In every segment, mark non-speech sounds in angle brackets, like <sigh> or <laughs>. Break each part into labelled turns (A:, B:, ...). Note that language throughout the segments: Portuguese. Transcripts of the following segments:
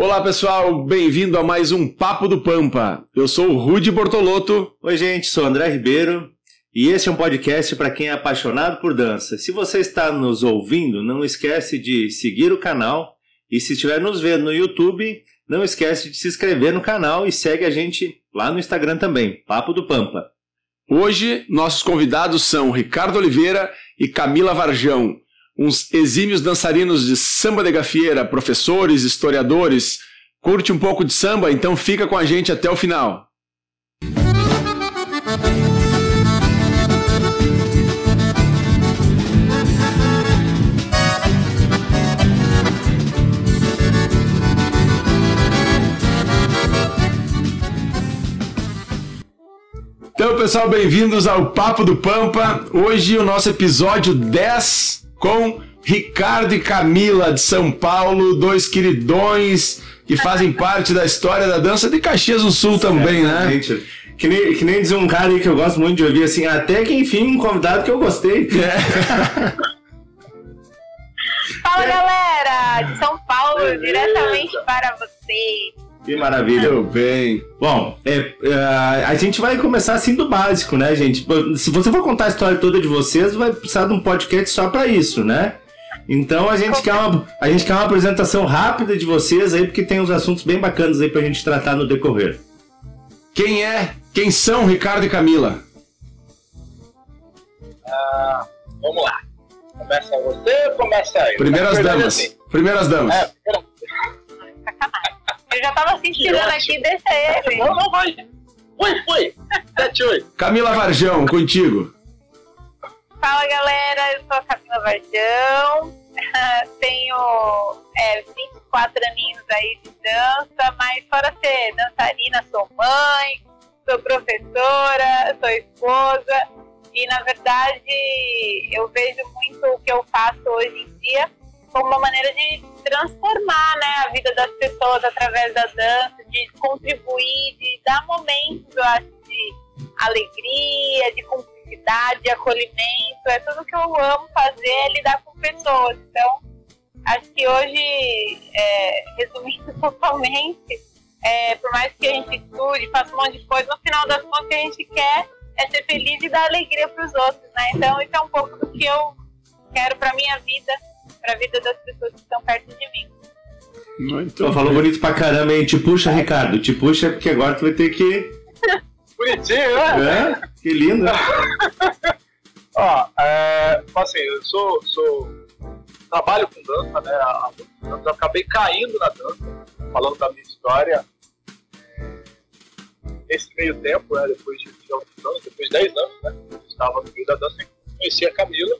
A: Olá pessoal, bem-vindo a mais um Papo do Pampa. Eu sou o Rude Bortolotto.
B: Oi gente, sou André Ribeiro e esse é um podcast para quem é apaixonado por dança. Se você está nos ouvindo, não esquece de seguir o canal e se estiver nos vendo no YouTube, não esquece de se inscrever no canal e segue a gente lá no Instagram também, Papo do Pampa.
A: Hoje, nossos convidados são Ricardo Oliveira e Camila Varjão, uns exímios dançarinos de samba de gafieira, professores, historiadores. Curte um pouco de samba? Então fica com a gente até o final. Então, pessoal, bem-vindos ao Papo do Pampa. Hoje o nosso episódio 10 com Ricardo e Camila de São Paulo, dois queridões que fazem parte da história da dança de Caxias do Sul também, né?
B: Gente, que nem, que nem diz um cara aí que eu gosto muito de ouvir assim, até que enfim um convidado que eu gostei.
A: É.
C: Fala galera, de São Paulo, diretamente para você.
B: Que maravilha.
A: Muito bem.
B: Bom, é, é, a gente vai começar assim do básico, né, gente? Se você for contar a história toda de vocês, vai precisar de um podcast só para isso, né? Então a gente, quer uma, a gente quer uma apresentação rápida de vocês aí, porque tem uns assuntos bem bacanas aí pra gente tratar no decorrer.
A: Quem é? Quem são Ricardo e Camila?
D: Ah, vamos lá. Começa você ou começa eu?
A: Primeiras damas.
D: assim,
A: Primeiras damas.
D: É, pera-
C: Eu já tava se tirando
D: ótimo.
C: aqui, deixa ele.
D: não, não vai. Oi, foi. Sete, oi.
A: Camila Varjão, contigo.
C: Fala galera, eu sou a Camila Varjão, <laughs> tenho é, 24 aninhos aí de dança, mas fora ser dançarina, sou mãe, sou professora, sou esposa e na verdade eu vejo muito o que eu faço hoje em dia como uma maneira de transformar né, a vida das pessoas através da dança, de contribuir, de dar momentos, eu acho, de alegria, de cumplicidade, de acolhimento. É tudo que eu amo fazer, é lidar com pessoas. Então, acho que hoje, é, resumindo <laughs> totalmente, é, por mais que a gente estude, faça um monte de coisa, no final das contas o que a gente quer é ser feliz e dar alegria para os outros, né? Então, isso é um pouco do que eu quero para minha vida, para a vida das pessoas que estão perto de mim.
A: Muito
B: Pô, falou bonito pra caramba, hein? Te puxa, Ricardo. Te puxa, porque agora tu vai ter que.
D: Bonitinho, né?
B: É? Que lindo.
D: Ó, é, assim, eu sou, sou. Trabalho com dança, né? há muitos anos. Eu acabei caindo na dança, falando da minha história. é, Nesse meio tempo, né? Depois de, de alguns anos, depois de 10 anos, né? Eu estava no meio da dança e conheci a Camila.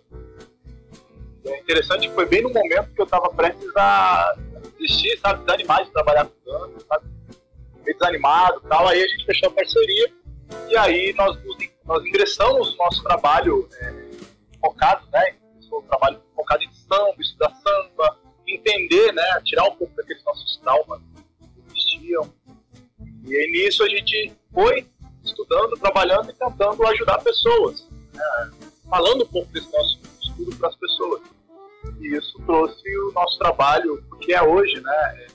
D: É interessante que foi bem no momento que eu estava prestes a desistir, sabe? Desanimar de trabalhar com dança, sabe? Meio desanimado e tal. Aí a gente fechou a parceria e aí nós, nós ingressamos no nosso trabalho é, focado, né? O trabalho focado em samba, estudar samba, entender, né? Tirar um pouco daqueles nossos traumas que existiam. E aí nisso a gente foi estudando, trabalhando e tentando ajudar pessoas, né? Falando um pouco desse nosso estudo para as pessoas. E isso trouxe o nosso trabalho, que é hoje, né?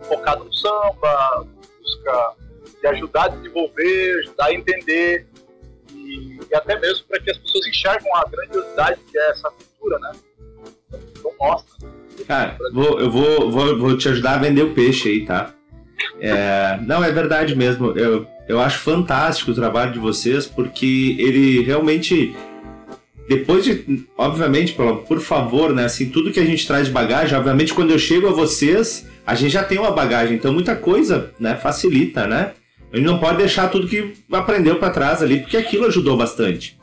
D: é, focado no samba, busca de ajudar a desenvolver, ajudar a entender e, e até mesmo para que as pessoas enxergam a grandiosidade que é essa cultura, né? Então mostra.
B: Cara, vou, eu vou, vou, vou te ajudar a vender o peixe aí, tá? É, não, é verdade mesmo. Eu, eu acho fantástico o trabalho de vocês, porque ele realmente. Depois de. Obviamente, por, favor, né? Assim, tudo que a gente traz de bagagem, obviamente, quando eu chego a vocês, a gente já tem uma bagagem, então muita coisa né, facilita, né? A gente não pode deixar tudo que aprendeu para trás ali, porque aquilo ajudou bastante.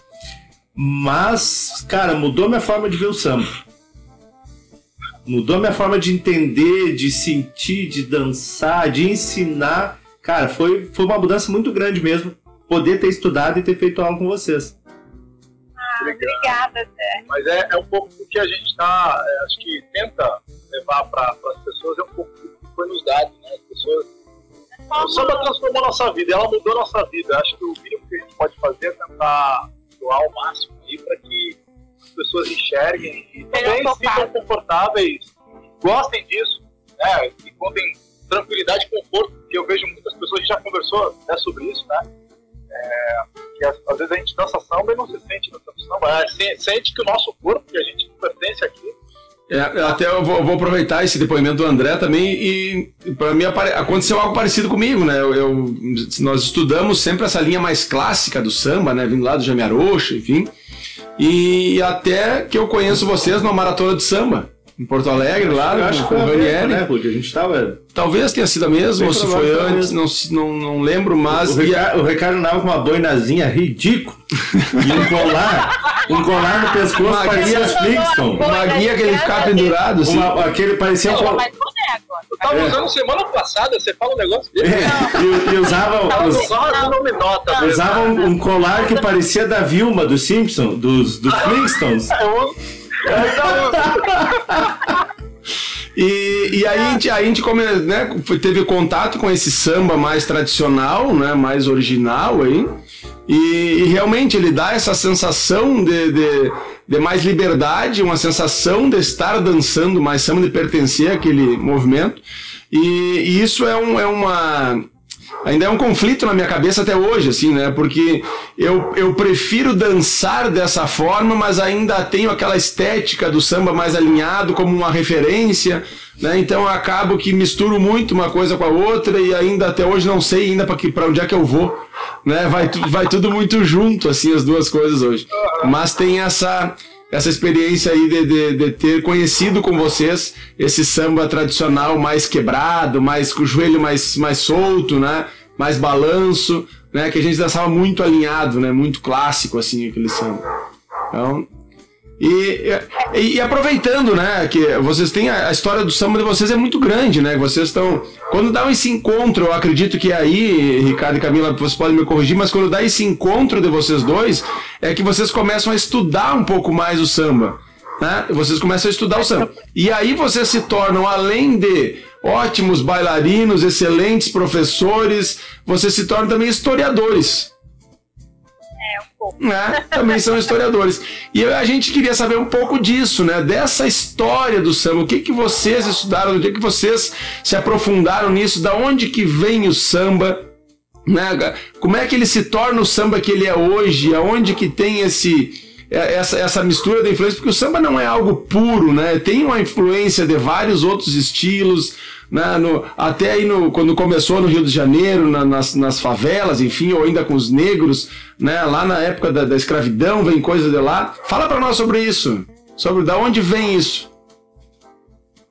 B: Mas, cara, mudou minha forma de ver o samba. Mudou minha forma de entender, de sentir, de dançar, de ensinar. Cara, foi, foi uma mudança muito grande mesmo. Poder ter estudado e ter feito aula com vocês.
C: Obrigada, Zé.
D: Mas é, é um pouco do que a gente está, acho que tenta levar para as pessoas, é um pouco do que foi nos dado, né? As pessoas. O samba transformou nossa vida, ela mudou nossa vida. Acho que o mínimo que a gente pode fazer é tentar doar ao máximo aí para que as pessoas enxerguem e também sintam confortáveis, gostem disso, né? E contem tranquilidade e conforto, que eu vejo muitas pessoas, a gente já conversou né, sobre isso, né? É, que às, às, vezes a gente dança samba e não se sente dançando samba, é, sente que o nosso corpo, que a gente pertence aqui,
A: é, até eu vou, vou, aproveitar esse depoimento do André também e para mim aconteceu algo parecido comigo, né? Eu, eu, nós estudamos sempre essa linha mais clássica do samba, né? Vindo lá do Jamiarocha, enfim. E até que eu conheço vocês numa maratona de samba em Porto Alegre, lá, eu acho com o Ranieri.
B: Né, a gente tava...
A: Talvez tenha sido a mesma, ou se foi antes, não, não, não lembro, mas.
B: O, Ricardo, o Ricardo andava com uma boinazinha ridícula e um colar, um colar no pescoço uma parecia os Flintstones.
A: Uma guia que ele ficava pendurado, assim. Uma,
B: aquele parecia um.
D: Eu tava é. usando semana passada, você fala um negócio dele. É.
B: E, e, usava, us, usava um, um, colar que parecia da Vilma, do Simpson, dos, dos Flintstones. <laughs>
A: E, e aí a gente, a gente come, né, teve contato com esse samba mais tradicional, né, mais original aí. E, e realmente ele dá essa sensação de, de, de, mais liberdade, uma sensação de estar dançando mais samba, de pertencer àquele movimento. E, e isso é, um, é uma ainda é um conflito na minha cabeça até hoje, assim, né? Porque eu, eu prefiro dançar dessa forma, mas ainda tenho aquela estética do samba mais alinhado como uma referência, né? Então eu acabo que misturo muito uma coisa com a outra e ainda até hoje não sei ainda para onde é que eu vou, né? Vai, vai tudo muito junto, assim, as duas coisas hoje. Mas tem essa essa experiência aí de, de, de, ter conhecido com vocês esse samba tradicional mais quebrado, mais com o joelho mais, mais solto, né? Mais balanço, né? Que a gente dançava muito alinhado, né? Muito clássico, assim, aquele samba. Então, e, e, e, aproveitando, né, que vocês têm a, a, história do samba de vocês é muito grande, né? Vocês estão. Quando dá esse encontro, eu acredito que aí, Ricardo e Camila, vocês podem me corrigir, mas quando dá esse encontro de vocês dois, é que vocês começam a estudar um pouco mais o samba. Né? Vocês começam a estudar o samba. E aí vocês se tornam, além de ótimos bailarinos, excelentes professores, vocês se tornam também historiadores né? Também são historiadores. E a gente queria saber um pouco disso, né? Dessa história do samba. O que, que vocês estudaram, o que, que vocês se aprofundaram nisso, da onde que vem o samba, né? Como é que ele se torna o samba que ele é hoje? Aonde que tem esse é, essa, essa mistura da influência, porque o samba não é algo puro, né? Tem uma influência de vários outros estilos, né, no, até aí no, quando começou no Rio de Janeiro, na, nas, nas favelas, enfim, ou ainda com os negros, né, lá na época da, da escravidão, vem coisa de lá. Fala para nós sobre isso, sobre da onde vem isso.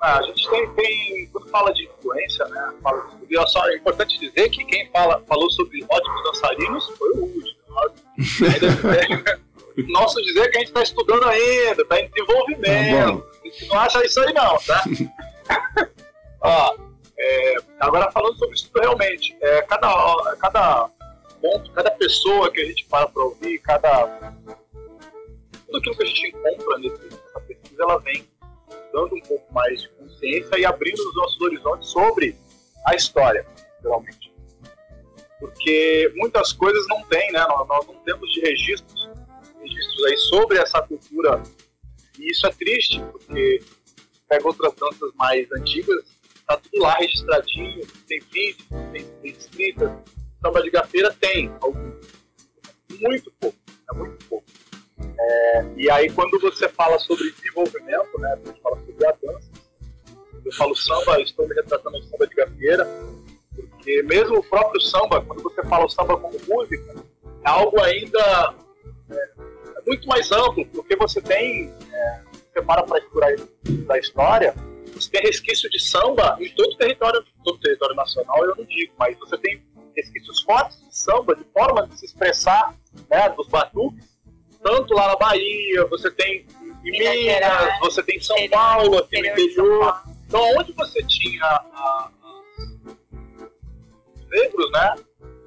D: Ah, a gente tem, tem, quando fala de influência, né, fala de, é importante dizer que quem fala, falou sobre ótimos dançarinos foi o Hugo. Né? <laughs> Nosso dizer que a gente está estudando ainda, está em desenvolvimento. Ah, não acha isso aí não, tá? <laughs> Ó, é, agora falando sobre isso realmente, é, cada, cada ponto, cada pessoa que a gente para para ouvir, cada. Tudo aquilo que a gente encontra nessa pesquisa, ela vem dando um pouco mais de consciência e abrindo os nossos horizontes sobre a história, geralmente. Porque muitas coisas não tem, né? Nós, nós não temos de registros, registros aí sobre essa cultura. E isso é triste, porque pega outras danças mais antigas tá tudo lá registradinho, tem vídeo, tem, tem escrita. Samba de gafeira tem. Muito pouco, é muito pouco. É, e aí quando você fala sobre desenvolvimento, né, a gente fala sobre a dança, eu falo samba, estou me retratando no samba de gafeira, porque mesmo o próprio samba, quando você fala o samba como música, é algo ainda muito mais amplo, porque você tem, é, você para para estudar a história, você tem resquício de samba em todo o território, todo o território nacional, eu não digo, mas você tem resquícios fortes de samba, de forma de se expressar né, dos batuques, tanto lá na Bahia, você tem em Minas, você tem em São Paulo, aqui no interior. Então, onde você tinha a, os negros, né?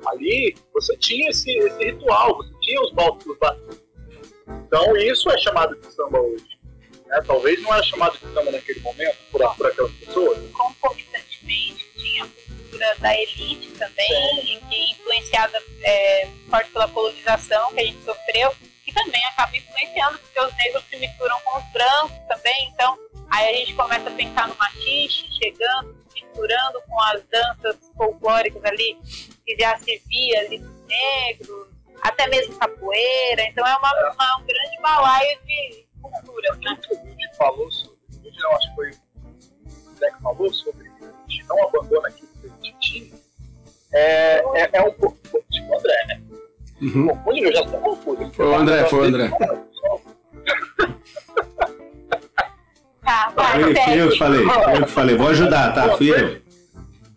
D: Ali, você tinha esse, esse ritual, você tinha os batuques. Então, isso é chamado de samba hoje. Né? Talvez não era chamado de samba naquele momento por, por aquelas pessoas.
C: Concomitantemente tinha a cultura da elite também, que influenciada é, forte pela colonização que a gente sofreu, e também acaba influenciando, porque os negros se misturam com os brancos também, então aí a gente começa a pensar no machiste chegando, misturando com as danças folclóricas ali, que já se via ali dos negros, até mesmo capoeira. Então é uma, uma um grande balaio de cultura.
D: Né? O que o Rudy falou sobre, o Rudy não, acho que foi o Zé que falou sobre a gente não abandona aquilo que a gente tinha, é, é, é um pouco tipo o André, né? Uhum. Confunde, eu já estou confuso.
A: Foi o André, foi o André.
C: Tá, vai,
B: eu que falei, eu que falei. Vou ajudar, tá? Fui eu.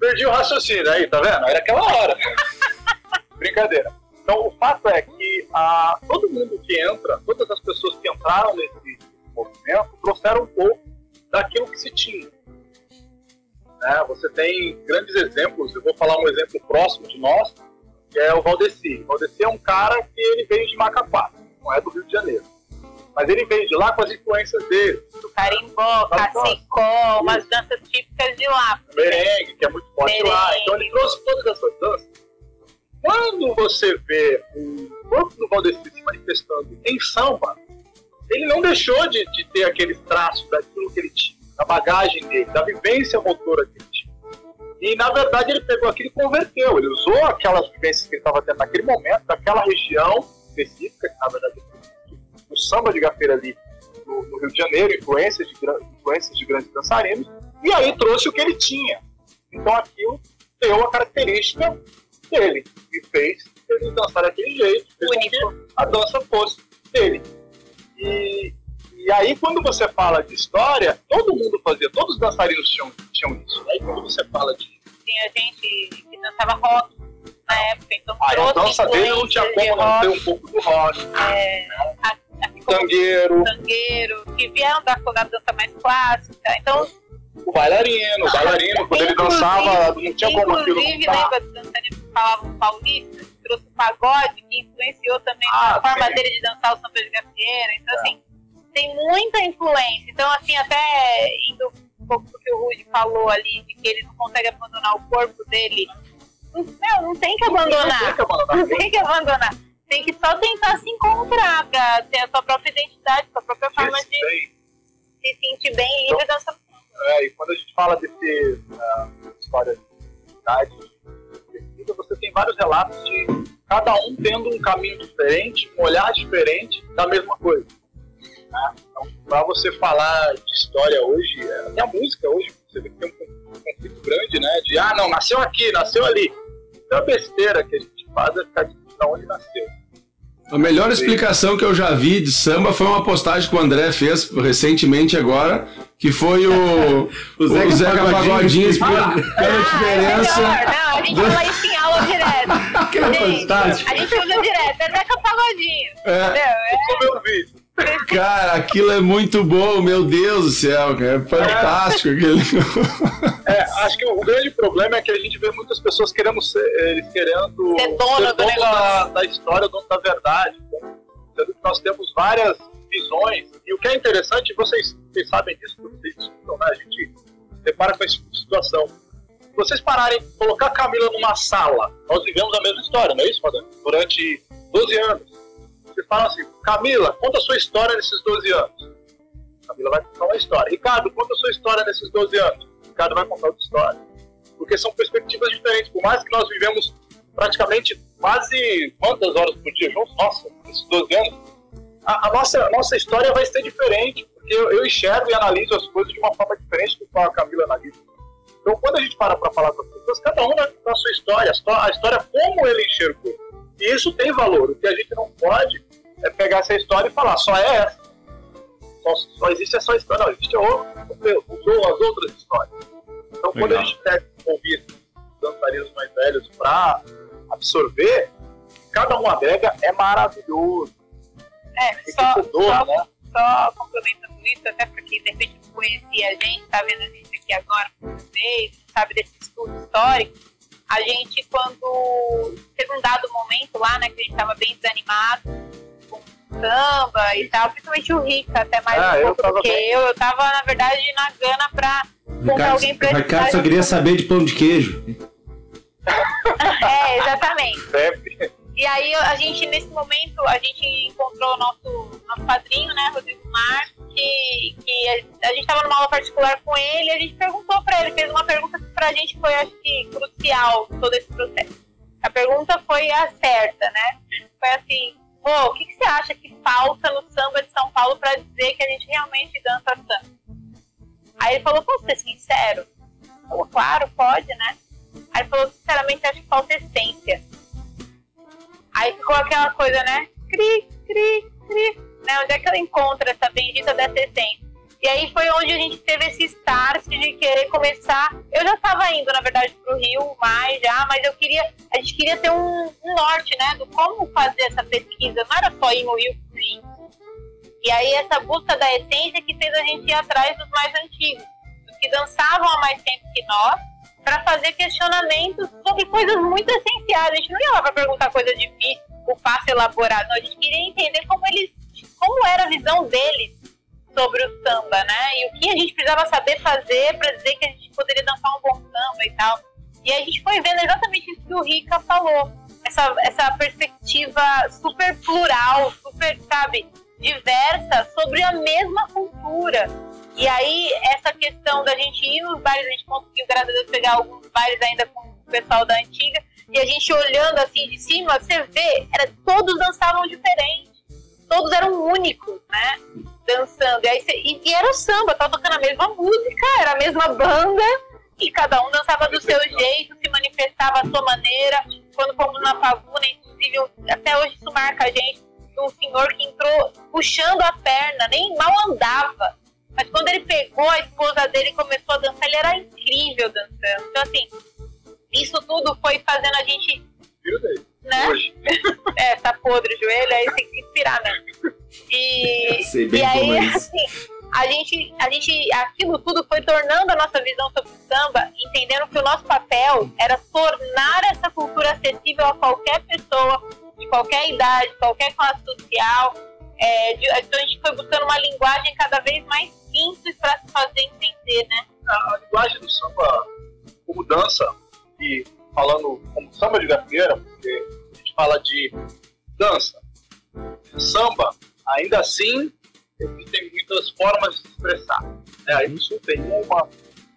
D: Perdi o raciocínio aí, tá vendo? Era aquela hora. <laughs> Brincadeira. Então, o fato é que a, todo mundo que entra, todas as pessoas que entraram nesse movimento, trouxeram um pouco daquilo que se tinha. Né? Você tem grandes exemplos, eu vou falar um exemplo próximo de nós, que é o Valdeci. O Valdeci é um cara que ele veio de Macapá, não é do Rio de Janeiro. Mas ele veio de lá com as influências dele.
C: Do carimbó, cacicó, umas danças típicas de lá.
D: Merengue, que é muito forte Merengue. lá. Então ele trouxe todas essas danças. Quando você vê o corpo do Valdeci se manifestando em samba, ele não deixou de, de ter aqueles traços daquilo que ele tinha, da bagagem dele, da vivência motora que ele tinha. E, na verdade, ele pegou aquilo e converteu. Ele usou aquelas vivências que ele estava tendo naquele momento, daquela região específica, que, na verdade, o samba de gafeira ali no, no, Rio de Janeiro, influências de, influências de grandes dançarinos, e aí trouxe o que ele tinha. Então, aquilo deu a característica dele e fez ele dançar daquele jeito, fez com que a dança fosse dele. E, e aí, quando você fala de história, todo mundo fazia, todos os dançarinos tinham, tinham isso. Aí, quando você fala de.
C: Tinha gente que dançava rock na época, então.
D: Ah, a dança dele não tinha como não ter um pouco do rock.
C: É, a,
D: a, tangueiro.
C: Tangueiro, que vieram da, da dança mais clássica. Então.
D: O bailarino, o bailarino, quando ele dançava, não tinha como aquilo.
C: Inclusive, lembra dos dançarinos que falavam paulista, que trouxe o pagode, que influenciou também ah, a forma dele de dançar o samba de gafieira. Então, é. assim tem muita influência. Então, assim, até indo um pouco do que o Rudy falou ali, de que ele não consegue abandonar o corpo dele. Não, não tem que abandonar. Não tem que abandonar. Tem que só tentar se encontrar pra ter a sua própria identidade, a sua própria forma de se sentir bem livre então, dessa
D: é, e quando a gente fala desse uh, história de idade você tem vários relatos de cada um tendo um caminho diferente, um olhar diferente da mesma coisa. Né? Então, para você falar de história hoje, é, até a música hoje, você vê que tem um conflito grande, né? De, ah, não, nasceu aqui, nasceu ali. Então, a besteira que a gente faz é ficar de onde nasceu.
A: A melhor explicação que eu já vi de samba foi uma postagem que o André fez recentemente agora, que foi o, <laughs> o Zeca, o Zeca Pagodinho explicando ah, a diferença.
C: É não, a gente do... fala isso aula direto. <laughs>
A: que é fantástico.
C: A gente usa direto, é Zeca Pagodinho. É. Entendeu?
D: É. meu vídeo.
A: Cara, aquilo é muito bom, meu Deus do céu, cara. É fantástico é. aquele. <laughs>
D: É, acho que o grande problema é que a gente vê muitas pessoas querendo ser, eles querendo
C: ser dono, ser dono
D: da, da, história, dono da verdade. Sendo que nós temos várias visões. E o que é interessante, vocês, vocês sabem disso, vocês discutam, né? A gente depara com essa situação. Se vocês pararem, colocar a Camila numa sala, nós vivemos a mesma história, não é isso, Madame? Durante 12 anos você fala assim, Camila, conta a sua história nesses 12 anos. Camila vai contar uma história. Ricardo, conta a sua história nesses 12 anos. Ricardo vai contar outra história. Porque são perspectivas diferentes. Por mais que nós vivemos praticamente quase quantas horas por dia juntos, nossa, nesses 12 anos, a, a nossa, a nossa história vai ser diferente. Porque eu, eu, enxergo e analiso as coisas de uma forma diferente do que a Camila analisa. Então, quando a gente para para falar com as pessoas, cada um vai contar a sua história, a história como ele enxergou. E isso tem valor. O que a gente não pode é pegar essa história e falar, só é essa. Só, só existe essa história. Não, existe outra, usou as outras histórias. Então, Legal. quando a gente pega ouvir dançarinos mais velhos para absorver, cada um agrega é maravilhoso.
C: É, só, só, né? só complementando isso, até porque de repente conhecia a gente, tá vendo a gente aqui agora por vez, sabe desse estudo histórico a gente, quando teve um dado momento lá, né, que a gente tava bem desanimado com samba e tal, principalmente o Rica, até mais ah, um pouco do que bem. eu. Eu tava, na verdade, na gana pra comprar alguém pra
B: Ricardo só queria saber de pão de queijo. <laughs>
C: é, exatamente. E aí a gente, nesse momento, a gente encontrou o nosso, nosso padrinho, né, Rodrigo Mar, que, que a, a gente estava numa aula particular com ele e a gente perguntou para ele, fez uma pergunta pra gente foi, acho que, crucial todo esse processo. A pergunta foi a certa, né? Foi assim, pô, o que, que você acha que falta no samba de São Paulo para dizer que a gente realmente dança samba? Aí ele falou, posso ser sincero? Claro, pode, né? Aí ele falou, sinceramente, acho que falta essência. Aí ficou aquela coisa, né? Cri, cri, cri. Né? Onde é que ela encontra essa bendita dessa essência? E aí foi onde a gente teve esse start de querer começar. Eu já estava indo, na verdade, para o Rio mais já, mas eu queria, a gente queria ter um, um, norte, né, do como fazer essa pesquisa. Não era só ir no Rio fugir. E aí essa busca da essência que fez a gente ir atrás dos mais antigos, dos que dançavam há mais tempo que nós, para fazer questionamentos sobre coisas muito essenciais. A gente não ia lá para perguntar coisa difícil, o fácil elaborado. Não, a gente queria entender como eles, como era a visão deles sobre o samba, né? E o que a gente precisava saber fazer para dizer que a gente poderia dançar um bom samba e tal. E a gente foi vendo exatamente isso que o Rica falou. Essa, essa perspectiva super plural, super, sabe, diversa sobre a mesma cultura. E aí, essa questão da gente ir nos bailes, a gente conseguiu, graças a Deus, pegar alguns bailes ainda com o pessoal da antiga. E a gente olhando assim de cima, você vê, era, todos dançavam diferente. Todos eram únicos, né? dançando. E, aí cê, e, e, era o samba, tava tocando a mesma música, era a mesma banda, e cada um dançava do seu jeito, se manifestava à sua maneira. Quando fomos na Pavuna, inclusive, até hoje isso marca a gente, um senhor que entrou puxando a perna, nem mal andava. Mas quando ele pegou a esposa dele e começou a dançar, ele era incrível dançando. Então, assim, isso tudo foi fazendo a gente. Né? Hoje. <laughs> é, tá podre o joelho, aí tem que inspirar, né? E, <laughs>
A: Sei bem
C: e aí,
A: é
C: assim, a gente, a gente, aquilo tudo foi tornando a nossa visão sobre o samba, entendendo que o nosso papel era tornar essa cultura acessível a qualquer pessoa, de qualquer idade, qualquer classe social. É, de, então a gente foi buscando uma linguagem cada vez mais simples para se fazer entender, né?
D: A, a linguagem do samba como dança, e falando como samba de gafieira, porque a gente fala de dança, samba, ainda assim existem muitas formas de se expressar. É, aí no tem uma,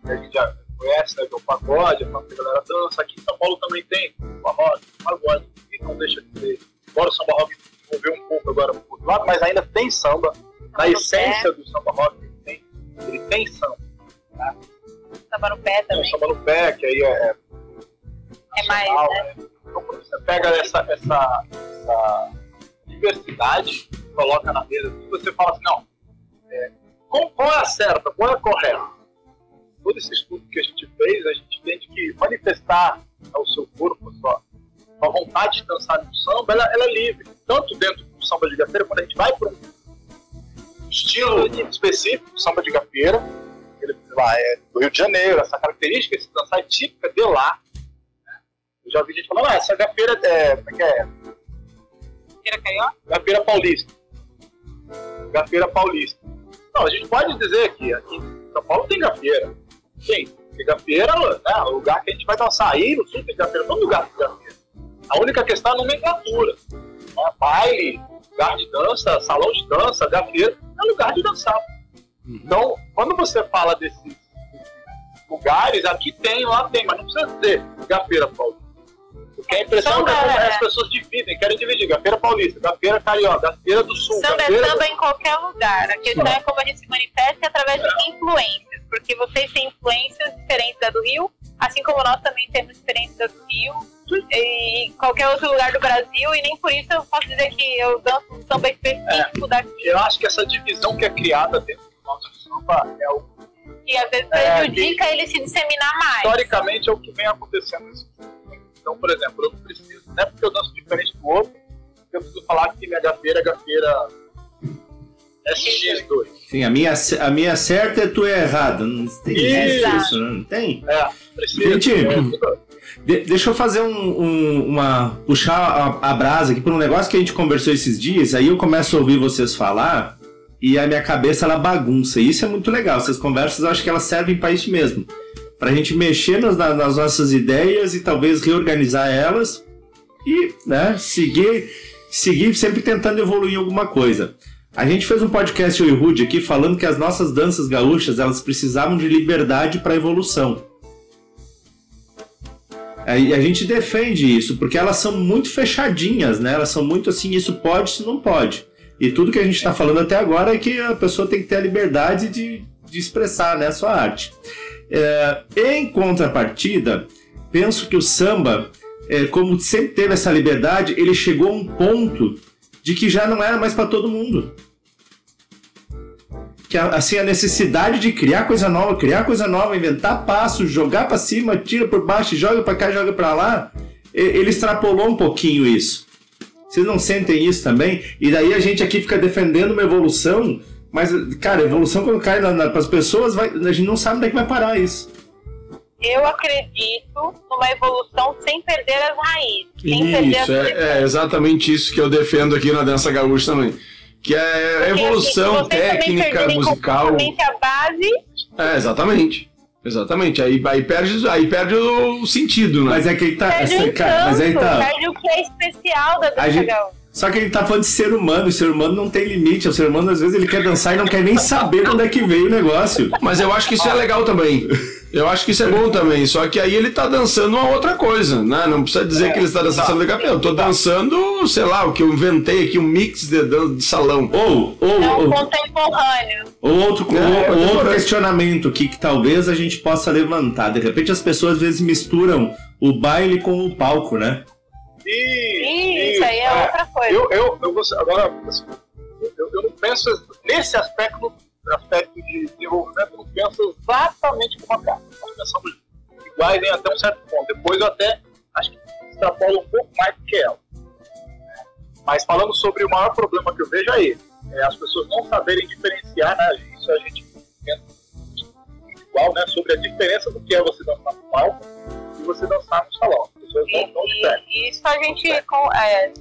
D: a gente já conhece, né, que é o pagode, a galera dança. Aqui em São Paulo também tem o pagode, o pagode, e não deixa de ser. Embora o samba rock desenvolveu um pouco agora pro outro lado, mas ainda tem samba. Na essência do samba rock, ele tem, ele tem samba. Né?
C: Samba no pé
D: o
C: também.
D: samba no pé, que aí é.
C: É mais,
D: nacional,
C: né?
D: Então, quando você pega essa, essa, essa diversidade, coloca na mesa, e você fala assim: não, é, qual, qual é a certa, qual é a correta? Todo esse estudo que a gente fez, a gente entende que manifestar ao seu corpo a sua, a vontade de dançar no samba, ela, ela é livre. Tanto dentro do samba de gafeira, quando a gente vai para um estilo específico, samba de gafeira, ele lá é do Rio de Janeiro, essa característica de dançar é típica de lá. né? Eu já ouvi gente falando, ah, essa gafeira é. Como é que é?
C: Tira caió?
D: Gafeira Paulista. Gafeira Paulista. Não, a gente pode dizer que aqui em São Paulo tem gafeira. Tem. Porque gafeira né, é o lugar que a gente vai dançar. Aí no sul tem gafeira, todo lugar tem gafeira. A única questão é a nomenclatura. Né? Baile, lugar de dança, salão de dança, gafeira, é lugar de dançar. Então, quando você fala desses, desses lugares, aqui tem, lá tem, mas não precisa dizer gafeira paulista. Porque a impressão
C: Samba,
D: é que as pessoas dividem, querem dividir. Gafeira paulista, gafeira carioca, gafeira do sul,
C: Samba é
D: gafeira...
C: samba em qualquer lugar. A questão é como a gente se manifesta através de influências. Porque vocês têm influências diferentes da do Rio, assim como nós também temos diferentes da do Rio e qualquer outro lugar do Brasil. E nem por isso eu posso dizer que eu danço um samba específico daqui.
D: Eu acho que essa divisão que é criada dentro do nosso samba é o
C: E às vezes
D: É,
C: prejudica ele se disseminar mais.
D: historicamente é o que vem acontecendo nesse Então, por exemplo, eu não preciso, não é porque eu danço diferente do outro, eu preciso falar que minha gafeira é gafeira SX2.
B: Sim, a minha, a minha certa é tu é errada. Não tem isso, né? não tem?
D: É, precisa.
B: Gente,
D: é,
B: De- deixa eu fazer um, um- uma. puxar a, a brasa aqui por um negócio que a gente conversou esses dias, aí eu começo a ouvir vocês falar e a minha cabeça ela bagunça. E isso é muito legal. Essas conversas eu acho que elas servem para isso mesmo. Pra gente mexer nas, na- nas nossas ideias e talvez reorganizar elas e né, seguir, seguir sempre tentando evoluir alguma coisa. A gente fez um podcast eu e Rude aqui falando que as nossas danças gaúchas elas precisavam de liberdade para evolução. E a gente defende isso, porque elas são muito fechadinhas, né? Elas são muito assim, isso pode, isso não pode. E tudo que a gente está falando até agora é que a pessoa tem que ter a liberdade de, de expressar né, a sua arte. É, em contrapartida, penso que o samba, é, como sempre teve essa liberdade, ele chegou a um ponto de que já não era mais para todo mundo. Que assim a necessidade de criar coisa nova, criar coisa nova, inventar passos, jogar para cima, tira por baixo, joga para cá, joga para lá, ele extrapolou um pouquinho isso. Vocês não sentem isso também? E daí a gente aqui fica defendendo uma evolução, mas, cara, a evolução quando cai na, na, para as pessoas, vai, a gente não sabe onde é que vai parar isso.
C: Eu acredito numa evolução sem perder as raízes. Sem
A: isso, é, é, exatamente isso que eu defendo aqui na dança gaúcha também. Que é Porque, evolução assim, técnica, musical.
C: A base.
A: É, exatamente. Exatamente, aí, aí, perde, aí perde o sentido, né?
B: Mas é que ele tá.
C: Perde
B: essa,
C: cara, mas aí tá. Perde o que é especial da dança gente,
B: Só que ele tá falando de ser humano, e o ser humano não tem limite. O ser humano, às vezes, ele quer dançar e não quer nem saber onde é que veio o negócio.
A: Mas eu acho que isso é legal também. Eu acho que isso é bom também, só que aí ele tá dançando uma outra coisa, né? Não precisa dizer é, que ele está dançando legal. Eu tô dançando, sei lá, o que eu inventei aqui, um mix de, de, de salão.
B: Ou, ou,
C: é um contemporâneo.
B: Ou outro, é, ou, outro questionamento que, que talvez a gente possa levantar. De repente as pessoas às vezes misturam o baile com o palco, né?
C: Isso, isso aí é, outra coisa.
D: Eu, eu, eu, agora, assim, eu, eu não penso nesse aspecto aspecto de desenvolvimento, eu não penso exatamente como a Carla. Nós pensamos iguais em até um certo ponto. Depois eu até acho que extrapolo um pouco mais do que ela. Mas falando sobre o maior problema que eu vejo aí, é as pessoas não saberem diferenciar, né? Isso a gente pensa igual, né? Sobre a diferença do que é você dançar no palco e você dançar no salão. As pessoas não, não diferem.
C: Isso a gente. É,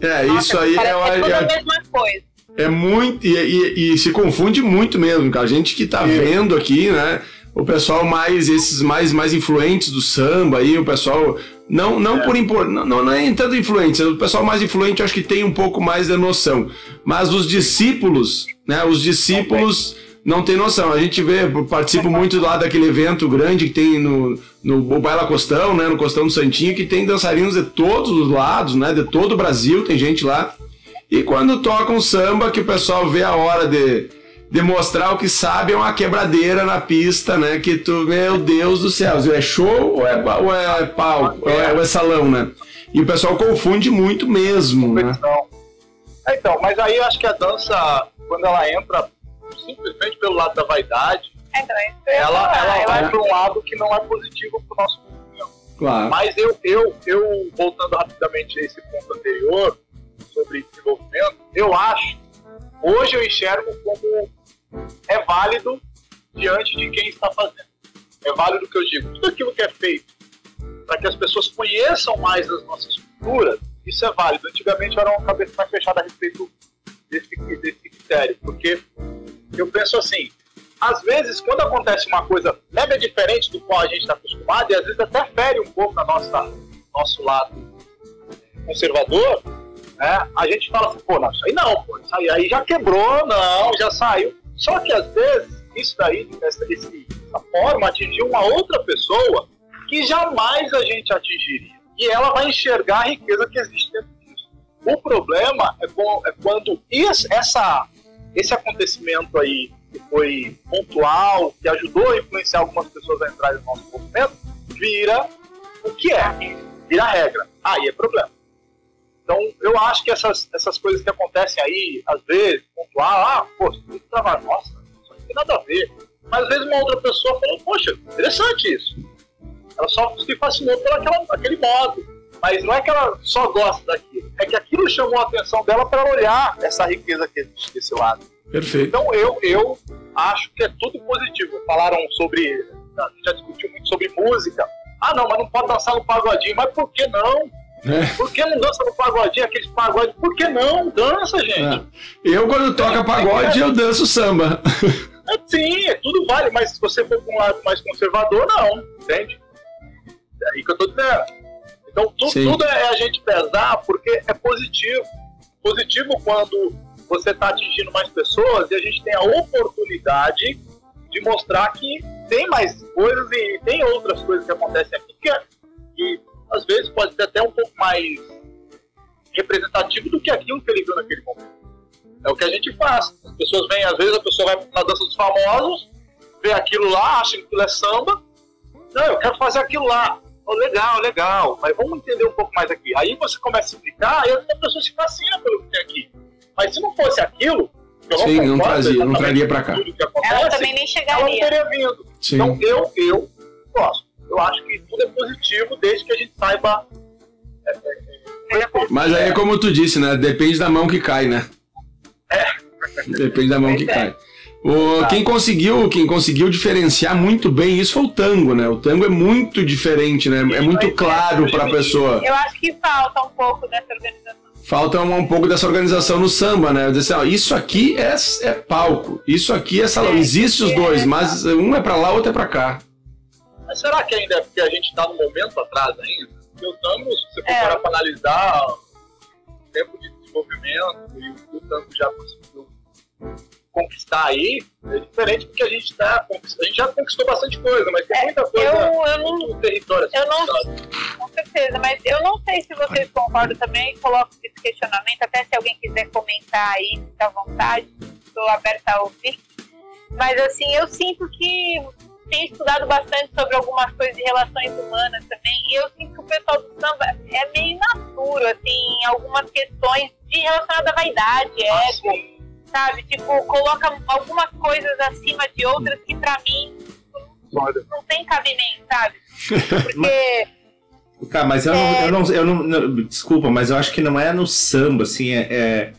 A: é nossa, isso aí é,
C: é, é a mesma coisa.
A: É muito. E, e, e, se confunde muito mesmo, cara. A gente que tá é. vendo aqui, né? O pessoal mais, esses mais, mais influentes do samba aí, o pessoal. Não, não é. por impor, não, não é tanto influência, o pessoal mais influente acho que tem um pouco mais de noção. Mas os discípulos, né? Os discípulos não tem noção. A gente vê, participo muito lá daquele evento grande que tem no, no Baila Costão, né? No Costão do Santinho, que tem dançarinos de todos os lados, né? De todo o Brasil, tem gente lá. E quando tocam samba, que o pessoal vê a hora de, de mostrar o que sabe, é uma quebradeira na pista, né? Que tu, meu Deus do céu, é show ou é, ou é pau, ou é, ou é salão, né? E o pessoal confunde muito mesmo, né?
D: É, então, mas aí eu acho que a dança, quando ela entra simplesmente pelo lado da vaidade,
C: é, então,
D: ela, ela vai para um lado que não é positivo para o nosso movimento. Claro. Mas eu, eu, eu, voltando rapidamente a esse ponto anterior, sobre desenvolvimento, eu acho, hoje eu enxergo como é válido diante de quem está fazendo. É válido o que eu digo. Tudo aquilo que é feito para que as pessoas conheçam mais as nossas culturas, isso é válido. Antigamente era uma cabeça mais fechada a respeito desse, desse porque eu penso assim, às vezes, quando acontece uma coisa mega diferente do qual a gente está acostumado, e às vezes até fere um pouco na nossa nosso lado conservador, né? A gente fala assim, pô, não, isso aí não, pô, isso aí, aí já quebrou, não, já saiu. Só que às vezes isso daí, essa, essa forma, atingiu uma outra pessoa que jamais a gente atingiria. E ela vai enxergar a riqueza que existe dentro disso. O problema é, é quando isso, essa, esse acontecimento aí, que foi pontual, que ajudou a influenciar algumas pessoas a entrarem no nosso movimento, vira o que é, vira regra. Aí é problema. Então, eu acho que essas, essas coisas que acontecem aí, às vezes, pontual, ah, pô, tem que trabalhar, nossa, isso não tem nada a ver. Mas às vezes uma outra pessoa falou, poxa, interessante isso. Ela só se fascinou por aquela, aquele modo. Mas não é que ela só gosta daquilo, é que aquilo chamou a atenção dela para olhar essa riqueza que existe desse lado.
A: Perfeito.
D: Então eu, eu acho que é tudo positivo. Falaram sobre. A gente já discutiu muito sobre música. Ah, não, mas não pode dançar no pagodinho. Mas por que não? É. Por que não dança no pagodinho, aqueles pagodes? Por que não? Dança, gente. É.
A: Eu, quando toca pagode, eu danço samba.
D: É, sim, é, tudo vale, mas se você for para um lado mais conservador, não, entende? É aí que eu tô dizendo. Então, tu, tudo é a gente pesar porque é positivo. Positivo quando você está atingindo mais pessoas e a gente tem a oportunidade de mostrar que tem mais coisas e tem outras coisas que acontecem aqui que, que às vezes pode ser até um pouco mais representativo do que aquilo que ele viu naquele momento. É o que a gente faz. As pessoas vêm, às vezes a pessoa vai na dança dos famosos, vê aquilo lá, acha que aquilo é samba. Não, eu quero fazer aquilo lá. Oh, legal, legal, mas vamos entender um pouco mais aqui. Aí você começa a explicar e a pessoa se fascina pelo que tem aqui. Mas se não fosse aquilo, eu
A: Sim, não, trazia, não traria para cá.
C: Acontece, ela também nem chegaria.
D: Ela não teria vindo. Sim. Então eu, eu gosto. Eu acho que tudo é positivo desde que a gente saiba. É,
A: é, é, Mas aí é como tu disse, né? Depende da mão que cai, né?
D: É.
A: Depende da mão que cai. O, tá. quem, conseguiu, quem conseguiu diferenciar muito bem isso foi o tango, né? O tango é muito diferente, né? É muito claro para a pessoa.
C: Eu acho que falta um pouco dessa organização.
A: Falta um, um pouco dessa organização no samba, né? Dizer assim, ó, isso aqui é, é palco, isso aqui é salão. É, Existem os é, dois, mas um é para lá, outro é para cá.
D: Mas será que ainda é porque a gente está no momento atrás ainda? Porque o tango, se você for é. para analisar o tempo de desenvolvimento e o tango já conseguiu conquistar aí é diferente porque a gente tá a gente já conquistou bastante coisa, mas tem é, muita coisa
C: eu, eu não, território assim, eu não, com certeza, mas eu não sei se vocês concordam também, coloco esse questionamento, até se alguém quiser comentar aí, fica à vontade, estou aberta a ouvir. Mas assim, eu sinto que tenho estudado bastante sobre algumas coisas de relações humanas também, e eu sinto que o pessoal do samba é meio imaturo, assim, em algumas questões de relacionadas à vaidade, ah, ego sabe? Tipo, coloca algumas coisas acima de outras que pra mim não, não tem cabimento, sabe? <laughs> Porque.
B: Cara, mas eu, é... não, eu, não, eu não, Desculpa, mas eu acho que não é no samba, assim, é. é...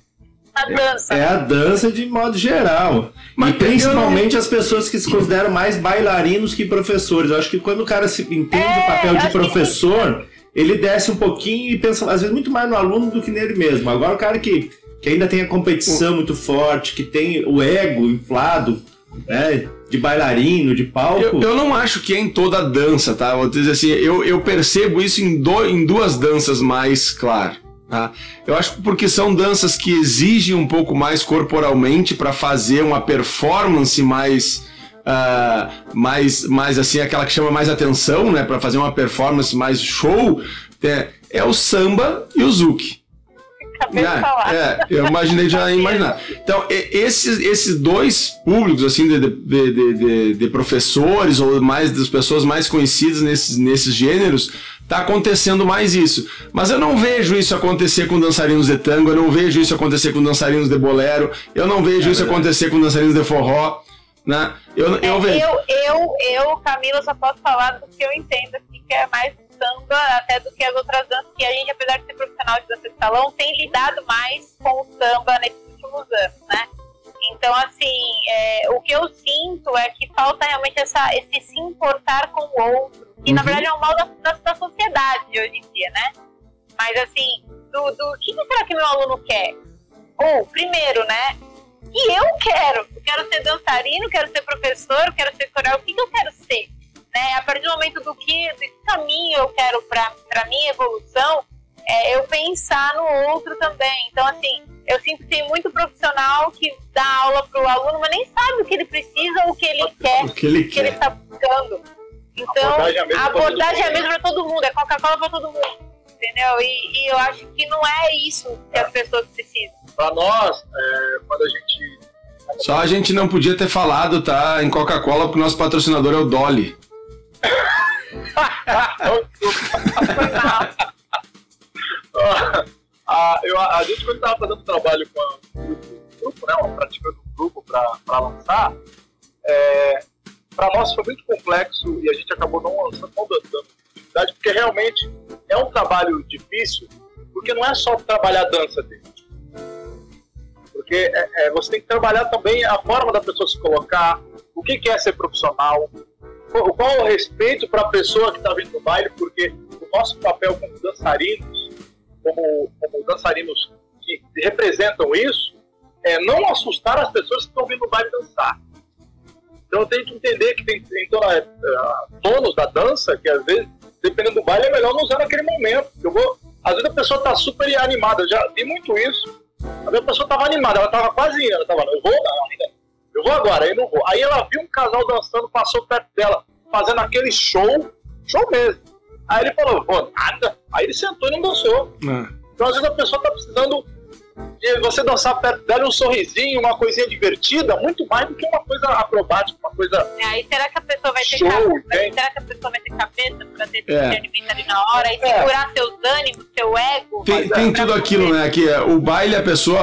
C: A dança.
B: É, é a dança de modo geral. Mas e principalmente as pessoas que se consideram mais bailarinos que professores. Eu acho que quando o cara se entende é, o papel de professor, que... ele desce um pouquinho e pensa, às vezes, muito mais no aluno do que nele mesmo. Agora o cara que que ainda tem a competição muito forte, que tem o ego inflado, né? De bailarino, de palco.
A: Eu, eu não acho que é em toda a dança, tá? Vou dizer assim, eu, eu percebo isso em, do, em duas danças mais, claro. Tá? Eu acho porque são danças que exigem um pouco mais corporalmente para fazer uma performance mais. Uh, mais, mais assim, aquela que chama mais atenção, né? Para fazer uma performance mais show, é, é o samba e o zouk.
C: Acabei de falar.
A: É, eu imaginei já imaginar. Então, esses, esses dois públicos, assim, de, de, de, de, professores ou mais das pessoas mais conhecidas nesses, nesses gêneros, tá acontecendo mais isso. Mas eu não vejo isso acontecer com dançarinos de tango, eu não vejo isso acontecer com dançarinos de bolero, eu não vejo é isso acontecer com dançarinos de forró. Né? Eu,
C: eu, é, vejo. eu, eu, eu, Camila, só posso falar do que eu entendo, assim, que é mais samba até do que as outras danças, que a gente, apesar de ser profissional de dança de salão, tem lidado mais com o samba nesses últimos anos, né? Então, assim, é, o que eu sinto é que falta realmente essa, esse se importar com o outro, que uhum. na verdade é um mal da, da, da, sociedade hoje em dia, né? Mas, assim, do, do que será que meu aluno quer? Ou, primeiro, né? E eu quero? Eu quero ser dançarino, quero ser professor, quero ser coral, o que, que eu quero ser? Né? A partir do momento do que, do que caminho eu quero para minha evolução, é eu pensar no outro também. Então, assim, eu sinto que tem muito profissional que dá aula para o aluno, mas nem sabe o que ele precisa ou o que ele quer,
A: o que ele,
C: está buscando. Então, a abordagem é a mesma para todo mundo, é Coca-Cola para todo mundo. Entendeu? E, e, eu acho que não é isso que as pessoas precisam.
D: Para nós, é, quando a gente.
A: Só a gente não podia ter falado, tá? Em Coca-Cola, porque o nosso patrocinador é o Dolly.
D: A, eu, a gente, quando estava fazendo trabalho com um grupo, né, uma praticando um grupo para lançar, é, para nós foi muito complexo e a gente acabou não lançando, não dando atividade, porque realmente é um trabalho difícil, porque não é só trabalhar a dança dele. Porque é, é, você tem que trabalhar também a forma da pessoa se colocar, o que, que é ser profissional, qual o respeito para a pessoa que está vindo no baile, porque o nosso papel como dançarinos, como, como dançarinos que representam isso, é não assustar as pessoas que estão vindo no baile dançar. Então tenho que entender que tem, tem é, donos da dança que às vezes, dependendo do baile, é melhor não usar naquele momento. Eu vou, às vezes a pessoa está super animada, já vi muito isso. A pessoa estava animada, ela estava quase ela estava, eu vou, não, ainda eu vou agora, aí não vou. Aí ela viu um casal dançando, passou perto dela, fazendo aquele show, show mesmo. Aí ele falou, pô, nada. Aí ele sentou e não dançou.
A: Ah.
D: Então, às vezes, a pessoa tá precisando de você dançar perto dela um sorrisinho, uma coisinha divertida, muito mais do que uma coisa acrobática, uma coisa.
C: É, Aí será que a pessoa vai ter
D: Show,
C: cabeça?
D: tem.
C: Será que a pessoa vai ter cabeça pra ter
A: É.
C: discernimento ali na hora e
D: É.
C: segurar seus ânimos, seu ego?
A: Tem, tem
C: pra
A: tudo
C: você?
A: aquilo, né? Que é, o baile, a pessoa,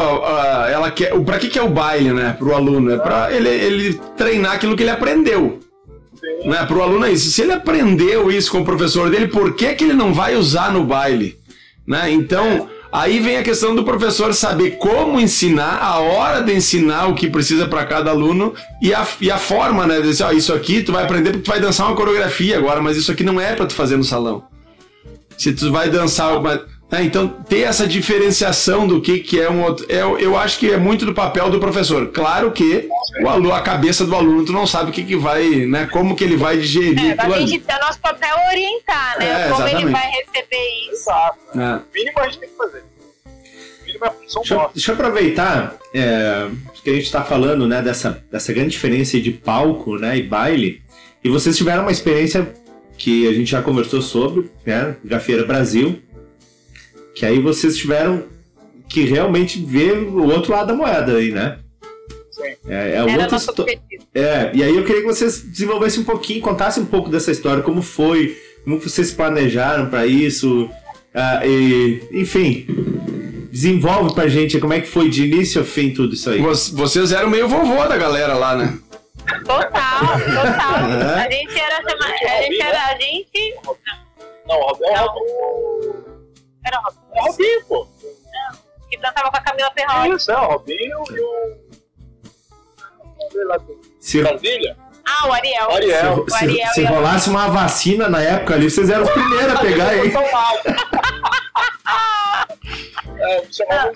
A: ela quer. o- Pra que, que é o baile, né? Pro aluno? É pra ele, ele treinar aquilo que ele aprendeu.
D: Sim.
A: Né? Pro aluno é isso. Se ele aprendeu isso com o professor dele, por que, que ele não vai usar no baile? Né? Então, aí vem a questão do professor saber como ensinar, a hora de ensinar o que precisa para cada aluno e a, e a forma, né? De dizer, ó, isso aqui tu vai aprender porque tu vai dançar uma coreografia agora, mas isso aqui não é para tu fazer no salão. Se tu vai dançar né, então, ter essa diferenciação do que, que é um outro. Eu, eu acho que é muito do papel do professor. Claro que o aluno, a cabeça do aluno, tu não sabe o que, que vai, né? Como que ele vai digerir
C: É, gente, é nosso papel orientar, né?
A: É,
C: Como ele
A: exatamente.
C: vai receber isso.
D: Exato.
A: É.
D: O mínimo a gente tem que fazer. O mínimo é a função
B: Deixa, eu- deixa eu aproveitar é, que a gente está falando né, dessa, dessa grande diferença de palco né, e baile. E vocês tiveram uma experiência que a gente já conversou sobre, né? Gafeira Brasil. Que aí vocês tiveram que realmente ver o outro lado da moeda aí, né?
D: Sim.
B: É, é
C: Era
B: outra
C: objetivo.
B: é, e aí eu queria que vocês desenvolvessem um pouquinho, contassem um pouco dessa história, como foi, como vocês planejaram para isso, ah, e, enfim, desenvolve pra gente como é que foi de início ao fim tudo isso aí.
A: Vo- Vocês eram meio vovô da galera lá, né?
C: Total, total. <laughs>
B: É.
C: A gente era. A gente era. A gente.
D: Não, Robin é o. Robin.
C: Era o Robin,
D: É o Robinho, pô.
C: que dançava com a Camila Ferrari.
D: Isso, é o Robinho e o. Ver lá
B: Se,
D: Brasília.
C: Ah, o Ariel.
D: O Ariel.
B: se,
C: O Ariel
B: se rolasse uma vacina na época ali, vocês eram os primeiros a pegar, <laughs> hein?
D: Tão mal. <laughs> É, chamava